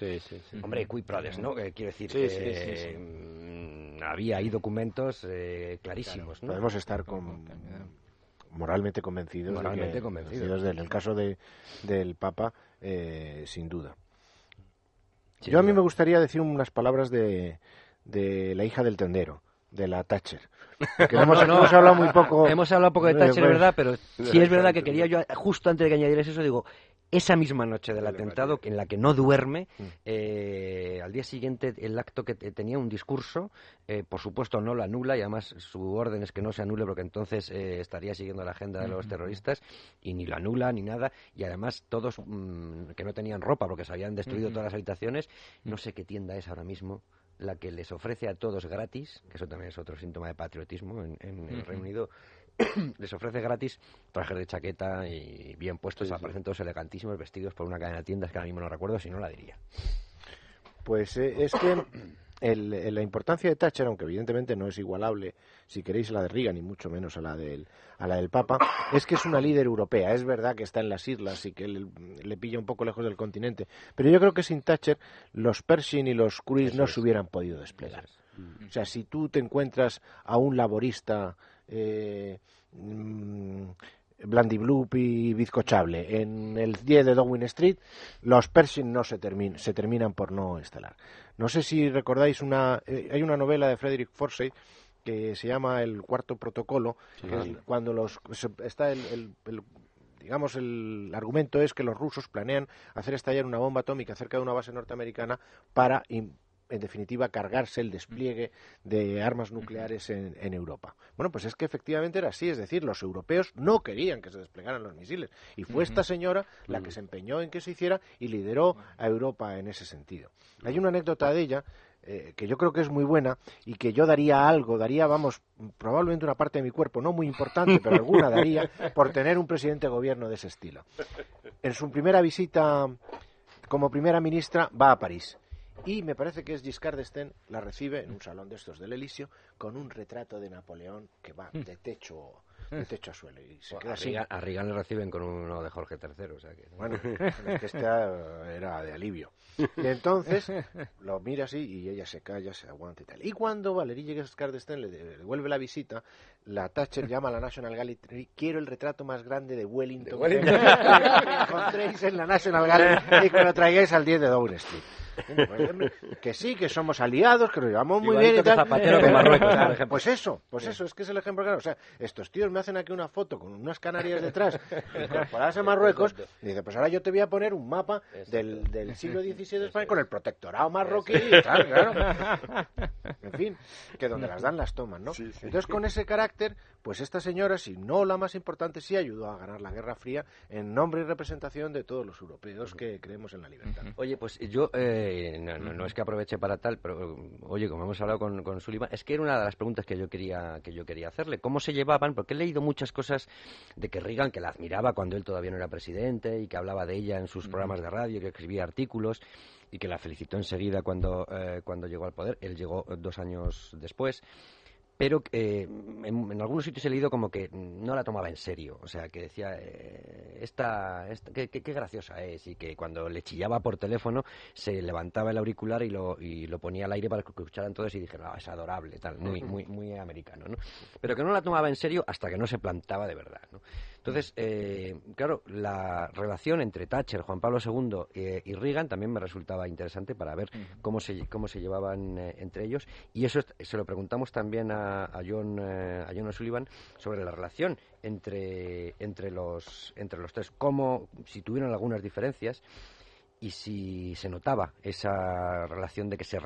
hombre, cui prodest, ¿no? Eh, quiero decir que mm, había ahí documentos eh, clarísimos, ¿no? Podemos estar con moralmente convencidos, moralmente convencidos. del el caso de, del Papa eh, sin duda. Yo a mí me gustaría decir unas palabras de, de la hija del tendero, de la Thatcher. (laughs) hemos, hablado muy poco. Hemos hablado poco de Thatcher, es verdad, pero sí es verdad que quería yo, justo antes de que añadieras eso, digo, esa misma noche del atentado, en la que no duerme, mm. eh, al día siguiente el acto que tenía un discurso, eh, por supuesto no lo anula y además su orden es que no se anule porque entonces eh, estaría siguiendo la agenda de los terroristas y ni lo anula ni nada y además todos mm, que no tenían ropa porque se habían destruido todas las habitaciones, no sé qué tienda es ahora mismo la que les ofrece a todos gratis, que eso también es otro síntoma de patriotismo en, el Reino Unido, (coughs) les ofrece gratis trajes de chaqueta y bien puestos, aparecen todos elegantísimos, vestidos por una cadena de tiendas que ahora mismo no recuerdo, si no la diría. Pues eh, es que (coughs) la importancia de Thatcher, aunque evidentemente no es igualable, si queréis, a la de Reagan, ni mucho menos a la del, a la del Papa, es que es una líder europea. Es verdad que está en las islas y que le, pilla un poco lejos del continente, pero yo creo que sin Thatcher los Pershing y los Cruise no se hubieran podido desplegar. O sea, si tú te encuentras a un laborista eh, mm, Blandibloop y bizcochable en el 10 de Downing Street, los Pershing no se, se terminan por no instalar. No sé si recordáis una, eh, hay una novela de Frederick Forsyth que se llama El cuarto protocolo, cuando los está el, digamos, el argumento es que los rusos planean hacer estallar una bomba atómica cerca de una base norteamericana para en definitiva, cargarse el despliegue de armas nucleares en, Europa. Bueno, pues es que efectivamente era así, es decir, los europeos no querían que se desplegaran los misiles y fue esta señora la que se empeñó en que se hiciera y lideró a Europa en ese sentido. Hay una anécdota de ella eh, que yo creo que es muy buena y que yo daría algo, daría, vamos, probablemente una parte de mi cuerpo, no muy importante, pero alguna daría, por tener un presidente de gobierno de ese estilo. En su primera visita como primera ministra va a París y me parece que es Giscard d'Estaing, la recibe en un salón de estos del Elisio con un retrato de Napoleón que va de techo de techo a suelo y se queda a, Reagan, le reciben con uno de Jorge III o sea que... bueno (laughs) que este era de alivio. Y entonces lo mira así y ella se calla se aguanta y tal. Y cuando Valerie Giscard d'Estaing le devuelve la visita la Thatcher (laughs) llama a la National Gallery quiero el retrato más grande de Wellington, que encontréis (laughs) en la National Gallery y que lo traigáis al 10 de Downing Street. Que sí, que somos aliados, que nos llevamos muy bien y tal. pues eso, pues eso, es que es el ejemplo claro. O sea, estos tíos me hacen aquí una foto con unas canarias detrás, (laughs) incorporadas a Marruecos, y dice, pues ahora yo te voy a poner un mapa del, del siglo XVII de España con el protectorado marroquí y tal, claro. En fin, que donde las dan las toman, ¿no? Entonces, con ese carácter, pues esta señora, si no la más importante, sí ayudó a ganar la Guerra Fría en nombre y representación de todos los europeos que creemos en la libertad. Oye, pues yo... Eh, no, es que aproveche para tal, pero oye, como hemos hablado con, con Sullivan, es que era una de las preguntas que yo quería que yo quería hacerle. ¿Cómo se llevaban? Porque he leído muchas cosas de que Reagan, que la admiraba cuando él todavía no era presidente y que hablaba de ella en sus programas de radio, que escribía artículos y que la felicitó enseguida cuando, eh, cuando llegó al poder. Él llegó dos años después pero eh, en, algunos sitios he leído como que no la tomaba en serio, o sea, que decía, eh, esta, qué, graciosa es, y que cuando le chillaba por teléfono se levantaba el auricular y lo, y lo ponía al aire para que escucharan todos y dije, es adorable, tal, muy, muy, muy americano, ¿no? Pero que no la tomaba en serio hasta que no se plantaba de verdad, ¿no? Entonces, eh, claro, la relación entre Thatcher, Juan Pablo II eh, y Reagan también me resultaba interesante para ver cómo se cómo se llevaban eh, entre ellos. Y eso se lo preguntamos también a, John a John O'Sullivan sobre la relación entre entre los entre los tres, cómo si tuvieron algunas diferencias y si se notaba esa relación de que se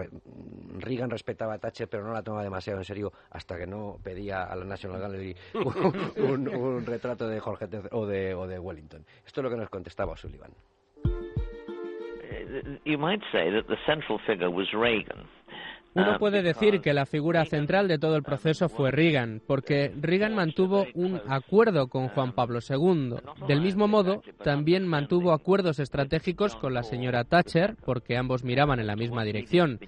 Reagan respetaba a Thatcher pero no la tomaba demasiado en serio hasta que no pedía a la National Gallery (laughs) un, retrato de Jorge o de, o de Wellington. Esto es lo que nos contestaba Sullivan. You might say that the central figure was Reagan. Uno puede decir que la figura central de todo el proceso fue Reagan, porque Reagan mantuvo un acuerdo con Juan Pablo II. Del mismo modo, también mantuvo acuerdos estratégicos con la señora Thatcher, porque ambos miraban en la misma dirección.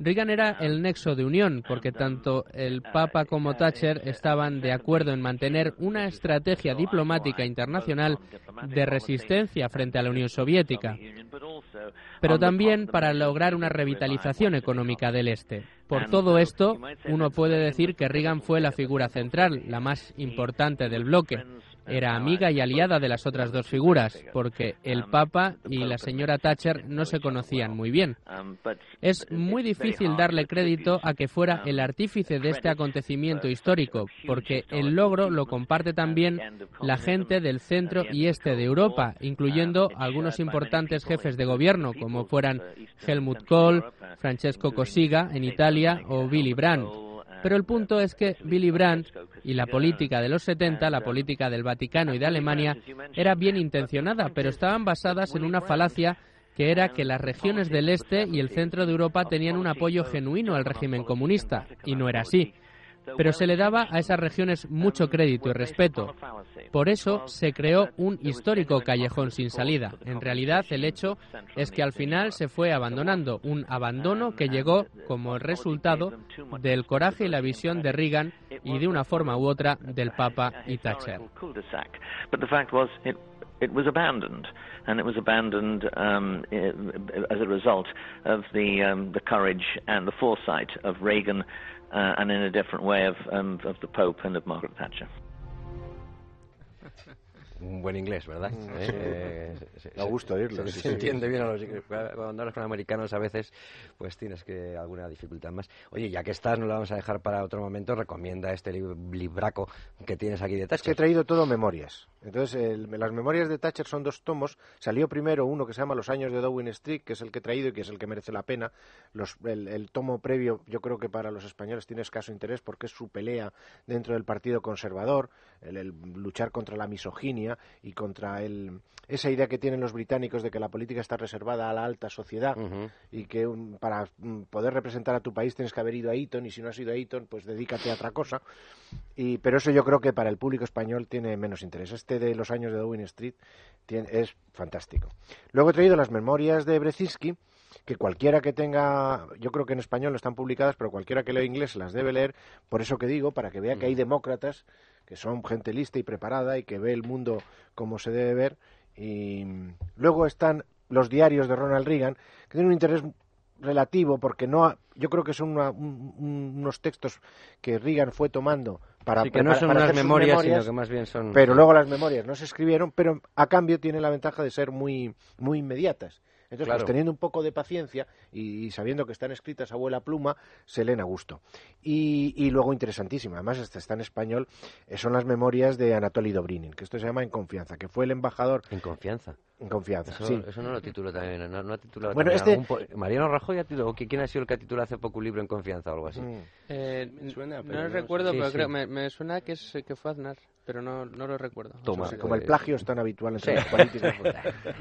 Reagan era el nexo de unión, porque tanto el Papa como Thatcher estaban de acuerdo en mantener una estrategia diplomática internacional de resistencia frente a la Unión Soviética, pero también para lograr una revitalización económica del Este. Por todo esto, uno puede decir que Reagan fue la figura central, la más importante del bloque era amiga y aliada de las otras dos figuras, porque el Papa y la señora Thatcher no se conocían muy bien. Es muy difícil darle crédito a que fuera el artífice de este acontecimiento histórico, porque el logro lo comparte también la gente del centro y este de Europa, incluyendo algunos importantes jefes de gobierno, como fueran Helmut Kohl, Francesco Cossiga en Italia o Willy Brandt. Pero el punto es que Billy Brandt y la política de los 70, la política del Vaticano y de Alemania, era bien intencionada, pero estaban basadas en una falacia que era que las regiones del este y el centro de Europa tenían un apoyo genuino al régimen comunista, y no era así pero se le daba a esas regiones mucho crédito y respeto. Por eso se creó un histórico callejón sin salida. En realidad, el hecho es que al final se fue abandonando, un abandono que llegó como resultado del coraje y la visión de Reagan y de una forma u otra del Papa y Thatcher. it was abandoned, and it was abandoned um, as a result of the, um, the courage and the Reagan and in a different way of, um, of the Pope and of Margaret Thatcher. Un buen inglés, ¿verdad? Mm, eh, da gusto oírlo. Se, entiende bien a los Cuando hablas con americanos a veces, pues tienes que alguna dificultad más. Oye, ya que estás, no lo vamos a dejar para otro momento. Recomienda este libraco que tienes aquí de Thatcher. Es que he traído todo memorias. Entonces, las memorias de Thatcher son dos tomos. Salió primero uno que se llama Los años de Downing Street, que es el que he traído y que es el que merece la pena. el, tomo previo, yo creo que para los españoles tiene escaso interés porque es su pelea dentro del Partido Conservador, el luchar contra la misoginia y contra el, esa idea que tienen los británicos de que la política está reservada a la alta sociedad y que para mm, poder representar a tu país tienes que haber ido a Eton y si no has ido a Eton pues dedícate a otra cosa. Y, pero eso yo creo que para el público español tiene menos interés. Este de los años de Downing Street es fantástico. Luego he traído las memorias de Brezinski que cualquiera que tenga, yo creo que en español no están publicadas, pero cualquiera que lea inglés las debe leer, por eso que digo, para que vea que hay demócratas que son gente lista y preparada y que ve el mundo como se debe ver. Y luego están los diarios de Ronald Reagan, que tienen un interés relativo porque no yo creo que son unos textos que Reagan fue tomando para que no son unas memorias, sino que más bien son pero luego las memorias no se escribieron pero a cambio tienen la ventaja de ser muy muy inmediatas entonces, pues, teniendo un poco de paciencia y, sabiendo que están escritas a abuela pluma, se leen a gusto. Y, luego, interesantísima, además, está en español, eh, son las memorias de Anatoly Dobrinin, que esto se llama En Confianza, que fue el embajador. En Confianza. En Confianza, eso, sí. Eso no lo tituló también. No, no ha titulado bueno, este... Mariano Rajoy ha titulado, ¿quién ha sido el que ha titulado hace poco un libro en Confianza o algo así? Mm. Eh, no, recuerdo, pero creo, me, me, suena que, es, que fue Aznar pero no, no lo recuerdo. Toma, como el plagio es tan habitual entre los políticos.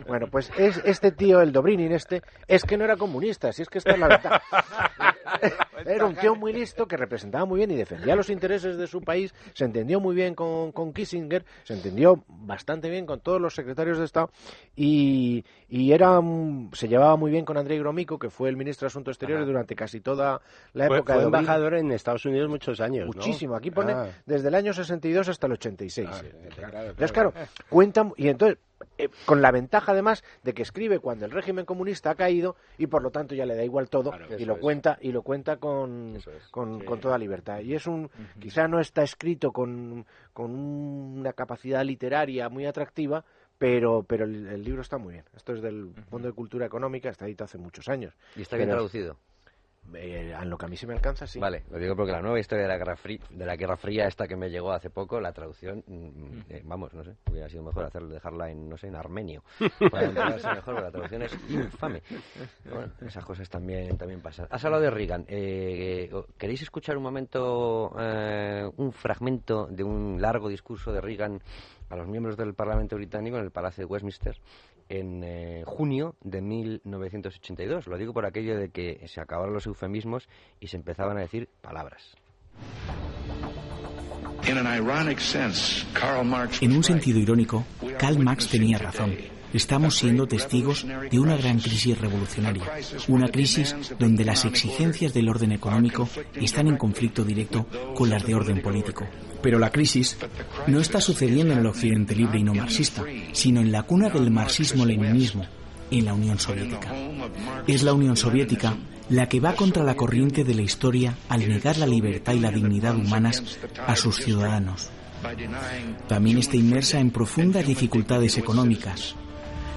bueno, pues es, este tío, el Dobrinin este, es que no era comunista, si es que está en la verdad. (laughs) (laughs) era un tío muy listo que representaba muy bien y defendía los intereses de su país, se entendió muy bien con, con Kissinger, se entendió bastante bien con todos los secretarios de Estado y, y era se llevaba muy bien con Andrei Gromyko, que fue el ministro de Asuntos Exteriores durante casi toda la época fue, embajador en Estados Unidos muchos años, Muchísimo, aquí pone ah. desde el año 62 hasta el 86. Ah, Entonces, claro, cuentan y entonces eh, con la ventaja además de que escribe cuando el régimen comunista ha caído y por lo tanto ya le da igual todo y lo cuenta y lo cuenta con, con, toda libertad. Y es un quizá no está escrito con, con una capacidad literaria muy atractiva pero pero el, libro está muy bien. Esto es del Fondo de Cultura Económica está editado hace muchos años. Y está bien traducido eh, en lo que a mí se me alcanza, sí. Vale, lo digo porque la nueva historia de la Guerra Fría, de la Guerra Fría esta que me llegó hace poco, la traducción, mm, eh, vamos, no sé, hubiera sido mejor hacer, dejarla en, no sé, en armenio, (laughs) para enterarse mejor, la traducción es infame. Bueno, esas cosas también, también pasan. Has hablado de Reagan. Eh, ¿Queréis escuchar un momento, un fragmento de un largo discurso de Reagan a los miembros del Parlamento británico en el Palacio de Westminster? En eh, junio de 1982. Lo digo por aquello de que se acabaron los eufemismos y se empezaban a decir palabras. En un sentido irónico, Karl Marx tenía razón. Estamos siendo testigos de una gran crisis revolucionaria, una crisis donde las exigencias del orden económico están en conflicto directo con las de orden político. Pero la crisis no está sucediendo en el occidente libre y no marxista, sino en la cuna del marxismo-leninismo, en la Unión Soviética. Es la Unión Soviética la que va contra la corriente de la historia al negar la libertad y la dignidad humanas a sus ciudadanos. También está inmersa en profundas dificultades económicas,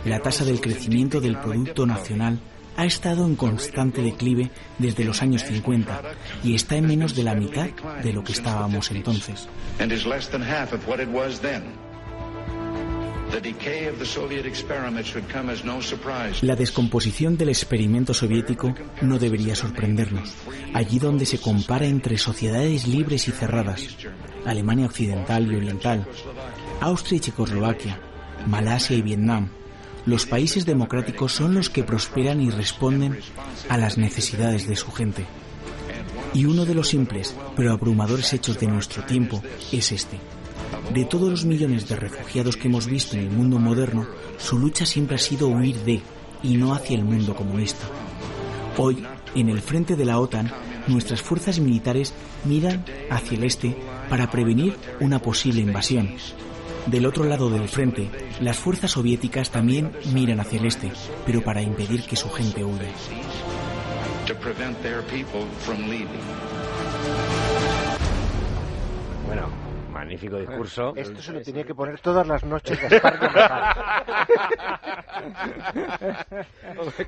la tasa del crecimiento del Producto Nacional ha estado en constante declive desde los años 50 y está en menos de la mitad de lo que estábamos entonces. La descomposición del experimento soviético no debería sorprendernos. Allí donde se compara entre sociedades libres y cerradas, Alemania Occidental y Oriental, Austria y Checoslovaquia, Malasia y Vietnam, los países democráticos son los que prosperan y responden a las necesidades de su gente. Y uno de los simples pero abrumadores hechos de nuestro tiempo es este. De todos los millones de refugiados que hemos visto en el mundo moderno, su lucha siempre ha sido huir de y no hacia el mundo comunista. Hoy, en el frente de la OTAN, nuestras fuerzas militares miran hacia el este para prevenir una posible invasión, del otro lado del frente, las fuerzas soviéticas también miran hacia el este, pero para impedir que su gente huya. Bueno, magnífico discurso. Esto se lo tenía que poner todas las noches (laughs)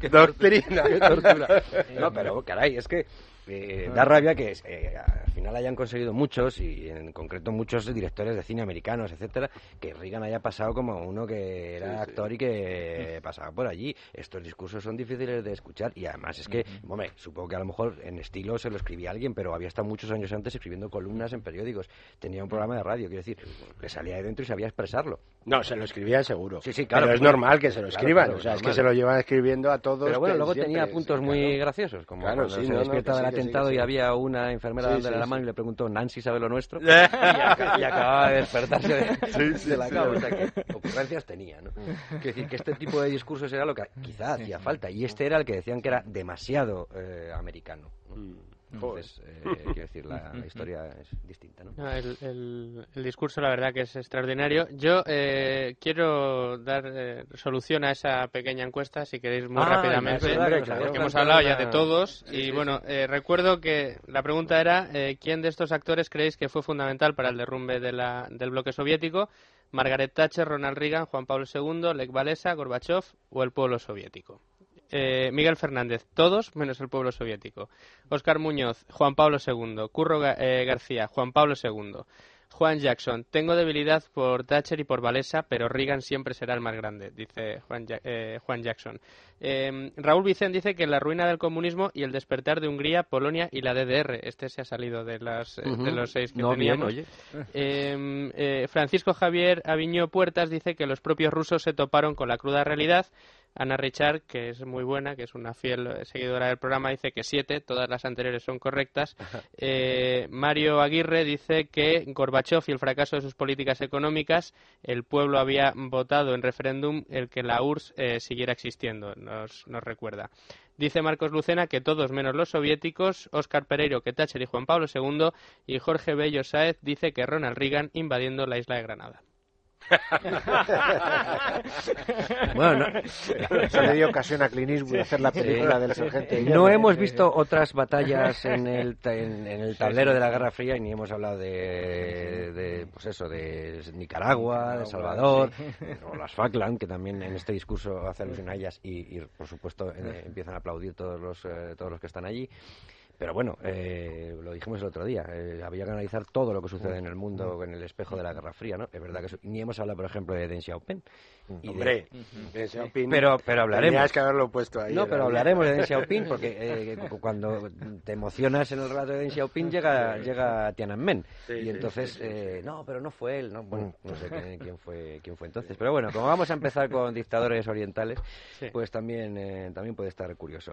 qué Doctrina. Qué tortura. No, pero caray, es que eh, da rabia que eh, al final hayan conseguido muchos, y en concreto muchos directores de cine americanos, etcétera, que Reagan haya pasado como uno que era actor y que (laughs) pasaba por allí. Estos discursos son difíciles de escuchar y además es que, hombre, supongo que a lo mejor en estilo se lo escribía alguien, pero había estado muchos años antes escribiendo columnas en periódicos. Tenía un programa de radio, quiero decir, que salía de dentro y sabía expresarlo. No, se lo escribía seguro. Sí, sí, claro. Pero es normal que se lo escriban, o sea, es que se lo llevan escribiendo a todos. Pero bueno, luego tenía puntos muy graciosos, como cuando se atentado y había una enfermera dándole la mano y le preguntó, ¿Nancy sabe lo nuestro? (laughs) y, acababa de despertarse de, la cama. O sea, que ocurrencias tenía, ¿no? Quiero decir, que este tipo de discursos era lo que quizá hacía falta. Y este era el que decían que era demasiado eh, americano. Mm. Entonces, eh, quiero decir, la, (laughs) historia es distinta, ¿no? el, discurso, la verdad, que es extraordinario. Yo eh, quiero dar eh, solución a esa pequeña encuesta, si queréis, muy ah, rápidamente, porque hemos hablado ya de todos. y bueno, recuerdo que la pregunta era: ¿quién de estos actores creéis que fue fundamental para el derrumbe de la, del bloque soviético? Margaret Thatcher, Ronald Reagan, Juan Pablo II, Lech Walesa, Gorbachev o el pueblo soviético. Eh, Miguel Fernández, todos menos el pueblo soviético. Oscar Muñoz, Juan Pablo II. Curro eh, García, Juan Pablo II. Juan Jackson, tengo debilidad por Thatcher y por Valesa, pero Reagan siempre será el más grande, dice Juan, eh, Jackson. Em, Raúl Vicente dice que la ruina del comunismo y el despertar de Hungría, Polonia y la DDR. Este se ha salido de, las, de los seis que teníamos. Em, Francisco Javier Aviño Puertas dice que los propios rusos se toparon con la cruda realidad Ana Richard, que es muy buena, que es una fiel seguidora del programa, dice que siete, todas las anteriores son correctas. Eh, Mario Aguirre dice que Gorbachev y el fracaso de sus políticas económicas, el pueblo había votado en referéndum el que la URSS eh, siguiera existiendo, nos, nos recuerda. Dice Marcos Lucena que todos menos los soviéticos, Óscar Pereiro que Thatcher y Juan Pablo II, y Jorge Bello Sáez dice que Ronald Reagan invadiendo la isla de Granada. (laughs) bueno, (laughs) no, eso le dio ocasión a Clint Eastwood de hacer la película del sargento. No hemos visto otras batallas en (laughs) el, en, el tablero de la Guerra Fría y ni hemos hablado de, de pues eso, de Nicaragua, de Salvador, o las Falkland, que también en este discurso hace alusión a ellas y, por supuesto eh, empiezan a aplaudir todos los, eh, todos los que están allí. Pero bueno, eh, lo dijimos el otro día, eh, había que analizar todo lo que sucede en el mundo en el espejo de la Guerra Fría, ¿no? Es verdad que ni hemos hablado, por ejemplo, de Deng Xiaoping. Y Hombre, Deng Xiaoping. Pero, pero hablaremos. Tenías que haberlo puesto ahí. No, pero hablaremos de Deng (laughs) Xiaoping porque eh, cuando te emocionas en el relato de Deng Xiaoping llega, llega Tiananmen. y entonces, eh, no, pero no fue él, ¿no? Bueno, no sé (laughs) quién, fue, quién fue entonces. Pero bueno, como vamos a empezar con dictadores orientales, pues también, eh, también puede estar curioso.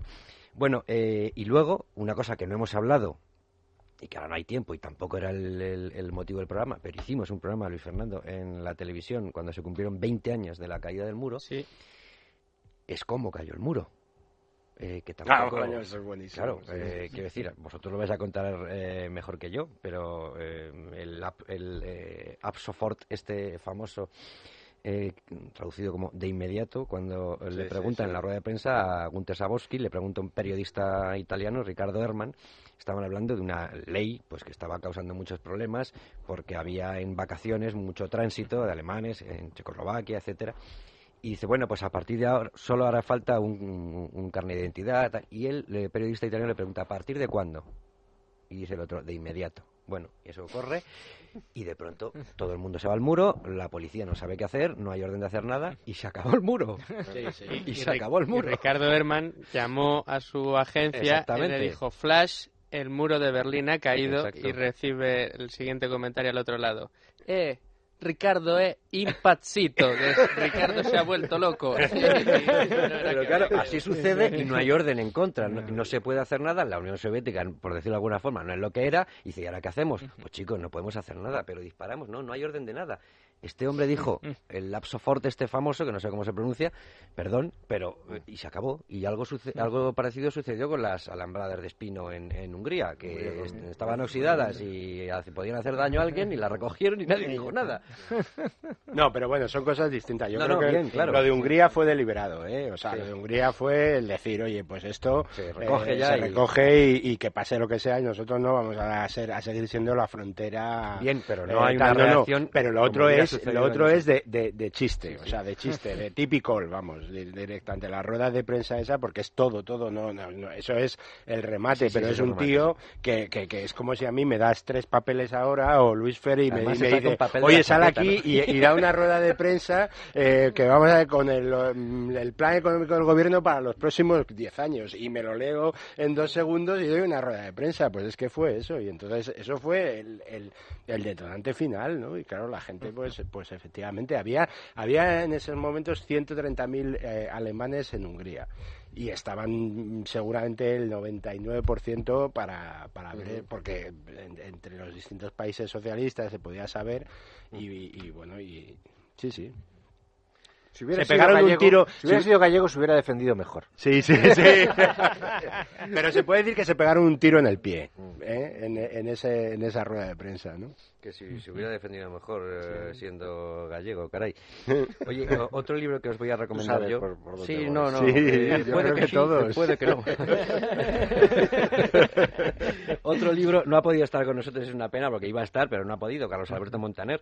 Bueno, eh, y luego, una cosa que no hemos hablado, y que ahora no hay tiempo y tampoco era el, motivo del programa, pero hicimos un programa, Luis Fernando, en la televisión cuando se cumplieron 20 años de la caída del muro, sí. es cómo cayó el muro. Eh, que ah, tampoco, eso es buenísimo. Claro, eh, quiero decir, vosotros lo vais a contar eh, mejor que yo, pero el, el Absofort, este famoso eh, traducido como de inmediato, cuando le preguntan en la rueda de prensa a Gunter Sabosky, le pregunta un periodista italiano, Ricardo Herman, estaban hablando de una ley pues que estaba causando muchos problemas porque había en vacaciones mucho tránsito de alemanes en Checoslovaquia, etcétera. Y dice, bueno, pues a partir de ahora solo hará falta un, un, carnet de identidad. Y él, el periodista italiano, le pregunta, ¿a partir de cuándo? Y dice el otro, de inmediato. Bueno, y eso ocurre y de pronto todo el mundo se va al muro, la policía no sabe qué hacer, no hay orden de hacer nada y se acabó el muro. (laughs) Y, se acabó el muro. Ricardo Herman llamó a su agencia y le dijo, Flash, el muro de Berlín ha caído y recibe el siguiente comentario al otro lado. Eh, Ricardo es impazzito, Ricardo se ha vuelto loco. (laughs) Pero claro, así sucede y no hay orden en contra, no, se puede hacer nada, la Unión Soviética, por decirlo de alguna forma, no es lo que era, y dice, ¿y ahora qué hacemos? Pues chicos, no podemos hacer nada, pero disparamos, no, no hay orden de nada. Este hombre dijo, el lapso forte este famoso, que no sé cómo se pronuncia, perdón, pero... Eh, y se acabó. Y algo, algo parecido sucedió con las alambradas de espino en, en Hungría, que estaban oxidadas y podían hacer daño a alguien y la recogieron y nadie dijo nada. (laughs) No, pero bueno, son cosas distintas. Yo creo que lo de Hungría fue deliberado, ¿eh? O sea, lo de Hungría fue el decir, oye, pues esto se recoge, eh, ya se recoge y, que pase lo que sea y nosotros no vamos a, ser, a seguir siendo la frontera... Bien, pero no hay una reacción... Pero lo otro es lo otro es de, de, chiste, o sea, de chiste, de típico, vamos, directamente. La rueda de prensa esa, porque es todo, todo, no, no, eso es el remate, pero es un tío que, que, es como si a mí me das tres papeles ahora, o Luis Ferry me, dice, oye, sal aquí y, da una rueda de prensa eh, que vamos a ver con el, el plan económico del gobierno para los próximos diez años, y me lo leo en dos segundos y doy una rueda de prensa, pues es que fue eso, y entonces eso fue el, el, el detonante final, ¿no? Y claro, la gente pues, pues efectivamente había, había en esos momentos 130.000 eh, alemanes en Hungría y estaban seguramente el 99% para, para ver, porque entre los distintos países socialistas se podía saber y, bueno, y sí, sí. Si hubiera, se pegaron un tiro, si hubiera sido gallego se hubiera defendido mejor. Sí, sí, sí. (laughs) Pero se puede decir que se pegaron un tiro en el pie, ¿eh? en, en, ese, en esa rueda de prensa, ¿no? Que si se hubiera defendido mejor eh, siendo gallego, caray. (laughs) Oye, otro libro que os voy a recomendar yo. sí, no, no. Eh, (laughs) puede que, todos. puede que no. otro libro no ha podido estar con nosotros, es una pena porque iba a estar, pero no ha podido. Carlos Alberto Montaner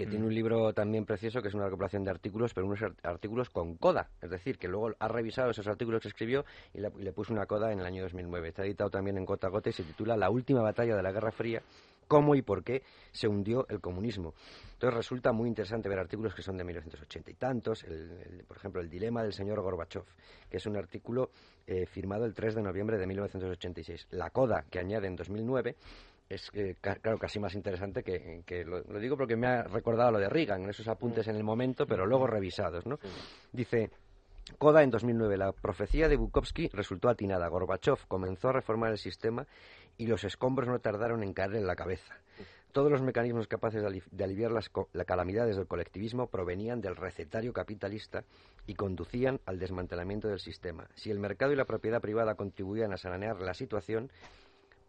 que tiene un libro también precioso que es una recopilación de artículos, pero unos artículos con coda, es decir, que luego ha revisado esos artículos que escribió y le, puso una coda en el año 2009. Está editado también en gota a gota y se titula La última batalla de la Guerra Fría, cómo y por qué se hundió el comunismo. Entonces resulta muy interesante ver artículos que son de 1980 y tantos, por ejemplo, El dilema del señor Gorbachev, que es un artículo eh, firmado el 3 de noviembre de 1986. La coda que añade en 2009 es eh, claro casi más interesante que, lo, digo porque me ha recordado lo de Reagan, esos apuntes en el momento, pero luego revisados, ¿no? Dice Koda en 2009, la profecía de Bukowski resultó atinada. Gorbachev comenzó a reformar el sistema y los escombros no tardaron en caer en la cabeza. Todos los mecanismos capaces de, aliviar las, las, calamidades del colectivismo provenían del recetario capitalista y conducían al desmantelamiento del sistema. Si el mercado y la propiedad privada contribuían a sanear la situación,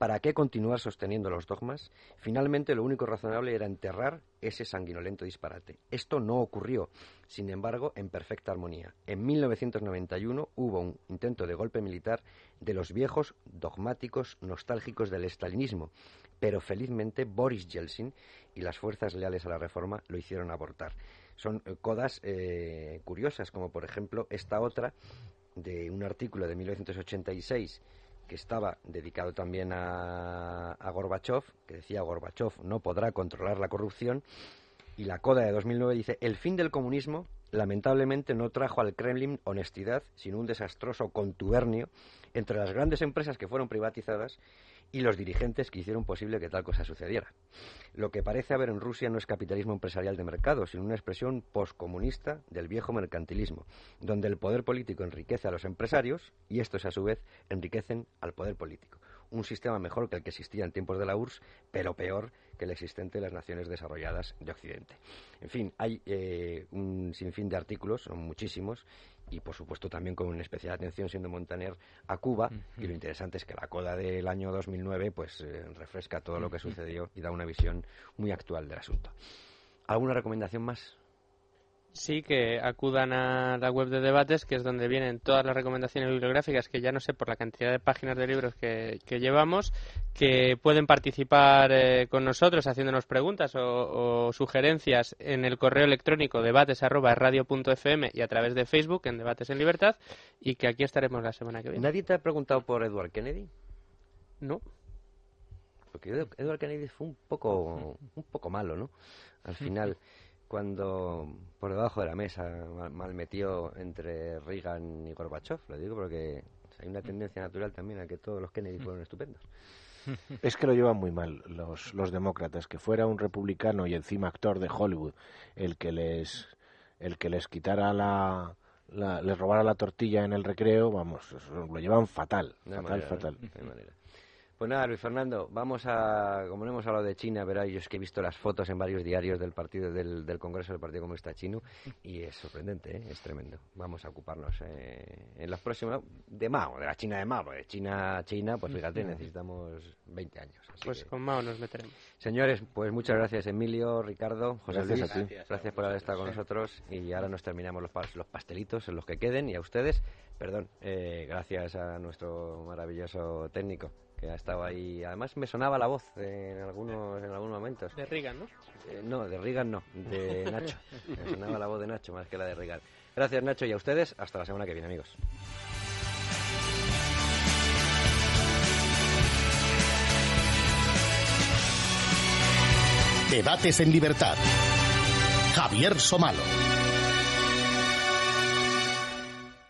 ¿Para qué continuar sosteniendo los dogmas? Finalmente, lo único razonable era enterrar ese sanguinolento disparate. Esto no ocurrió, sin embargo, en perfecta armonía. En 1991 hubo un intento de golpe militar de los viejos dogmáticos nostálgicos del estalinismo, pero felizmente Boris Yeltsin y las fuerzas leales a la reforma lo hicieron abortar. Son eh, codas eh, curiosas, como por ejemplo esta otra de un artículo de 1986 que estaba dedicado también a, a Gorbachev, que decía Gorbachev no podrá controlar la corrupción, y la coda de 2009 dice, el fin del comunismo lamentablemente no trajo al Kremlin honestidad, sino un desastroso contubernio entre las grandes empresas que fueron privatizadas y los dirigentes que hicieron posible que tal cosa sucediera. Lo que parece haber en Rusia no es capitalismo empresarial de mercado, sino una expresión poscomunista del viejo mercantilismo, donde el poder político enriquece a los empresarios y estos a su vez enriquecen al poder político. Un sistema mejor que el que existía en tiempos de la URSS, pero peor que el existente en las naciones desarrolladas de Occidente. En fin, hay eh, un sinfín de artículos, son muchísimos, y por supuesto también con una especial atención siendo Montaner a Cuba y lo interesante es que la coda del año 2009 pues eh, refresca todo lo que sucedió y da una visión muy actual del asunto. ¿Alguna recomendación más? Sí, que acudan a la web de debates, que es donde vienen todas las recomendaciones bibliográficas, que ya no sé por la cantidad de páginas de libros que, llevamos, que pueden participar eh, con nosotros haciéndonos preguntas o, sugerencias en el correo electrónico debates.radio.fm y a través de Facebook en Debates en Libertad, y que aquí estaremos la semana que viene. ¿Nadie te ha preguntado por Edward Kennedy? No. Porque Edward Kennedy fue un poco, un poco malo, ¿no? Al final (laughs) cuando por debajo de la mesa mal, metió entre Reagan y Gorbachev, lo digo porque hay una tendencia natural también a que todos los Kennedy fueron estupendos. (laughs) Es que lo llevan muy mal los, los demócratas, que fuera un republicano y encima actor de Hollywood el que les el que les quitara la, les robara la tortilla en el recreo, vamos, lo llevan fatal, fatal, fatal. Pues nada, Luis Fernando, vamos a, como no hemos hablado de China, verá, yo es que he visto las fotos en varios diarios del partido del, del Congreso del Partido Comunista Chino y es sorprendente, ¿eh? es tremendo. Vamos a ocuparnos eh, en los próximos, de Mao, de la China de Mao, de China, China, pues fíjate, necesitamos 20 años. pues con Mao nos meteremos. Señores, pues muchas gracias Emilio, Ricardo, José Luis, gracias, por haber estado con nosotros y ahora nos terminamos los, los pastelitos en los que queden y a ustedes, perdón, eh, gracias a nuestro maravilloso técnico que ha estado ahí. Además me sonaba la voz en algunos, en algunos momentos. De Reagan, ¿no? Eh, no, de Reagan no, de Nacho. me sonaba la voz de Nacho más que la de Reagan. Gracias Nacho y a ustedes. Hasta la semana que viene, amigos. Debates en libertad. Javier Somalo.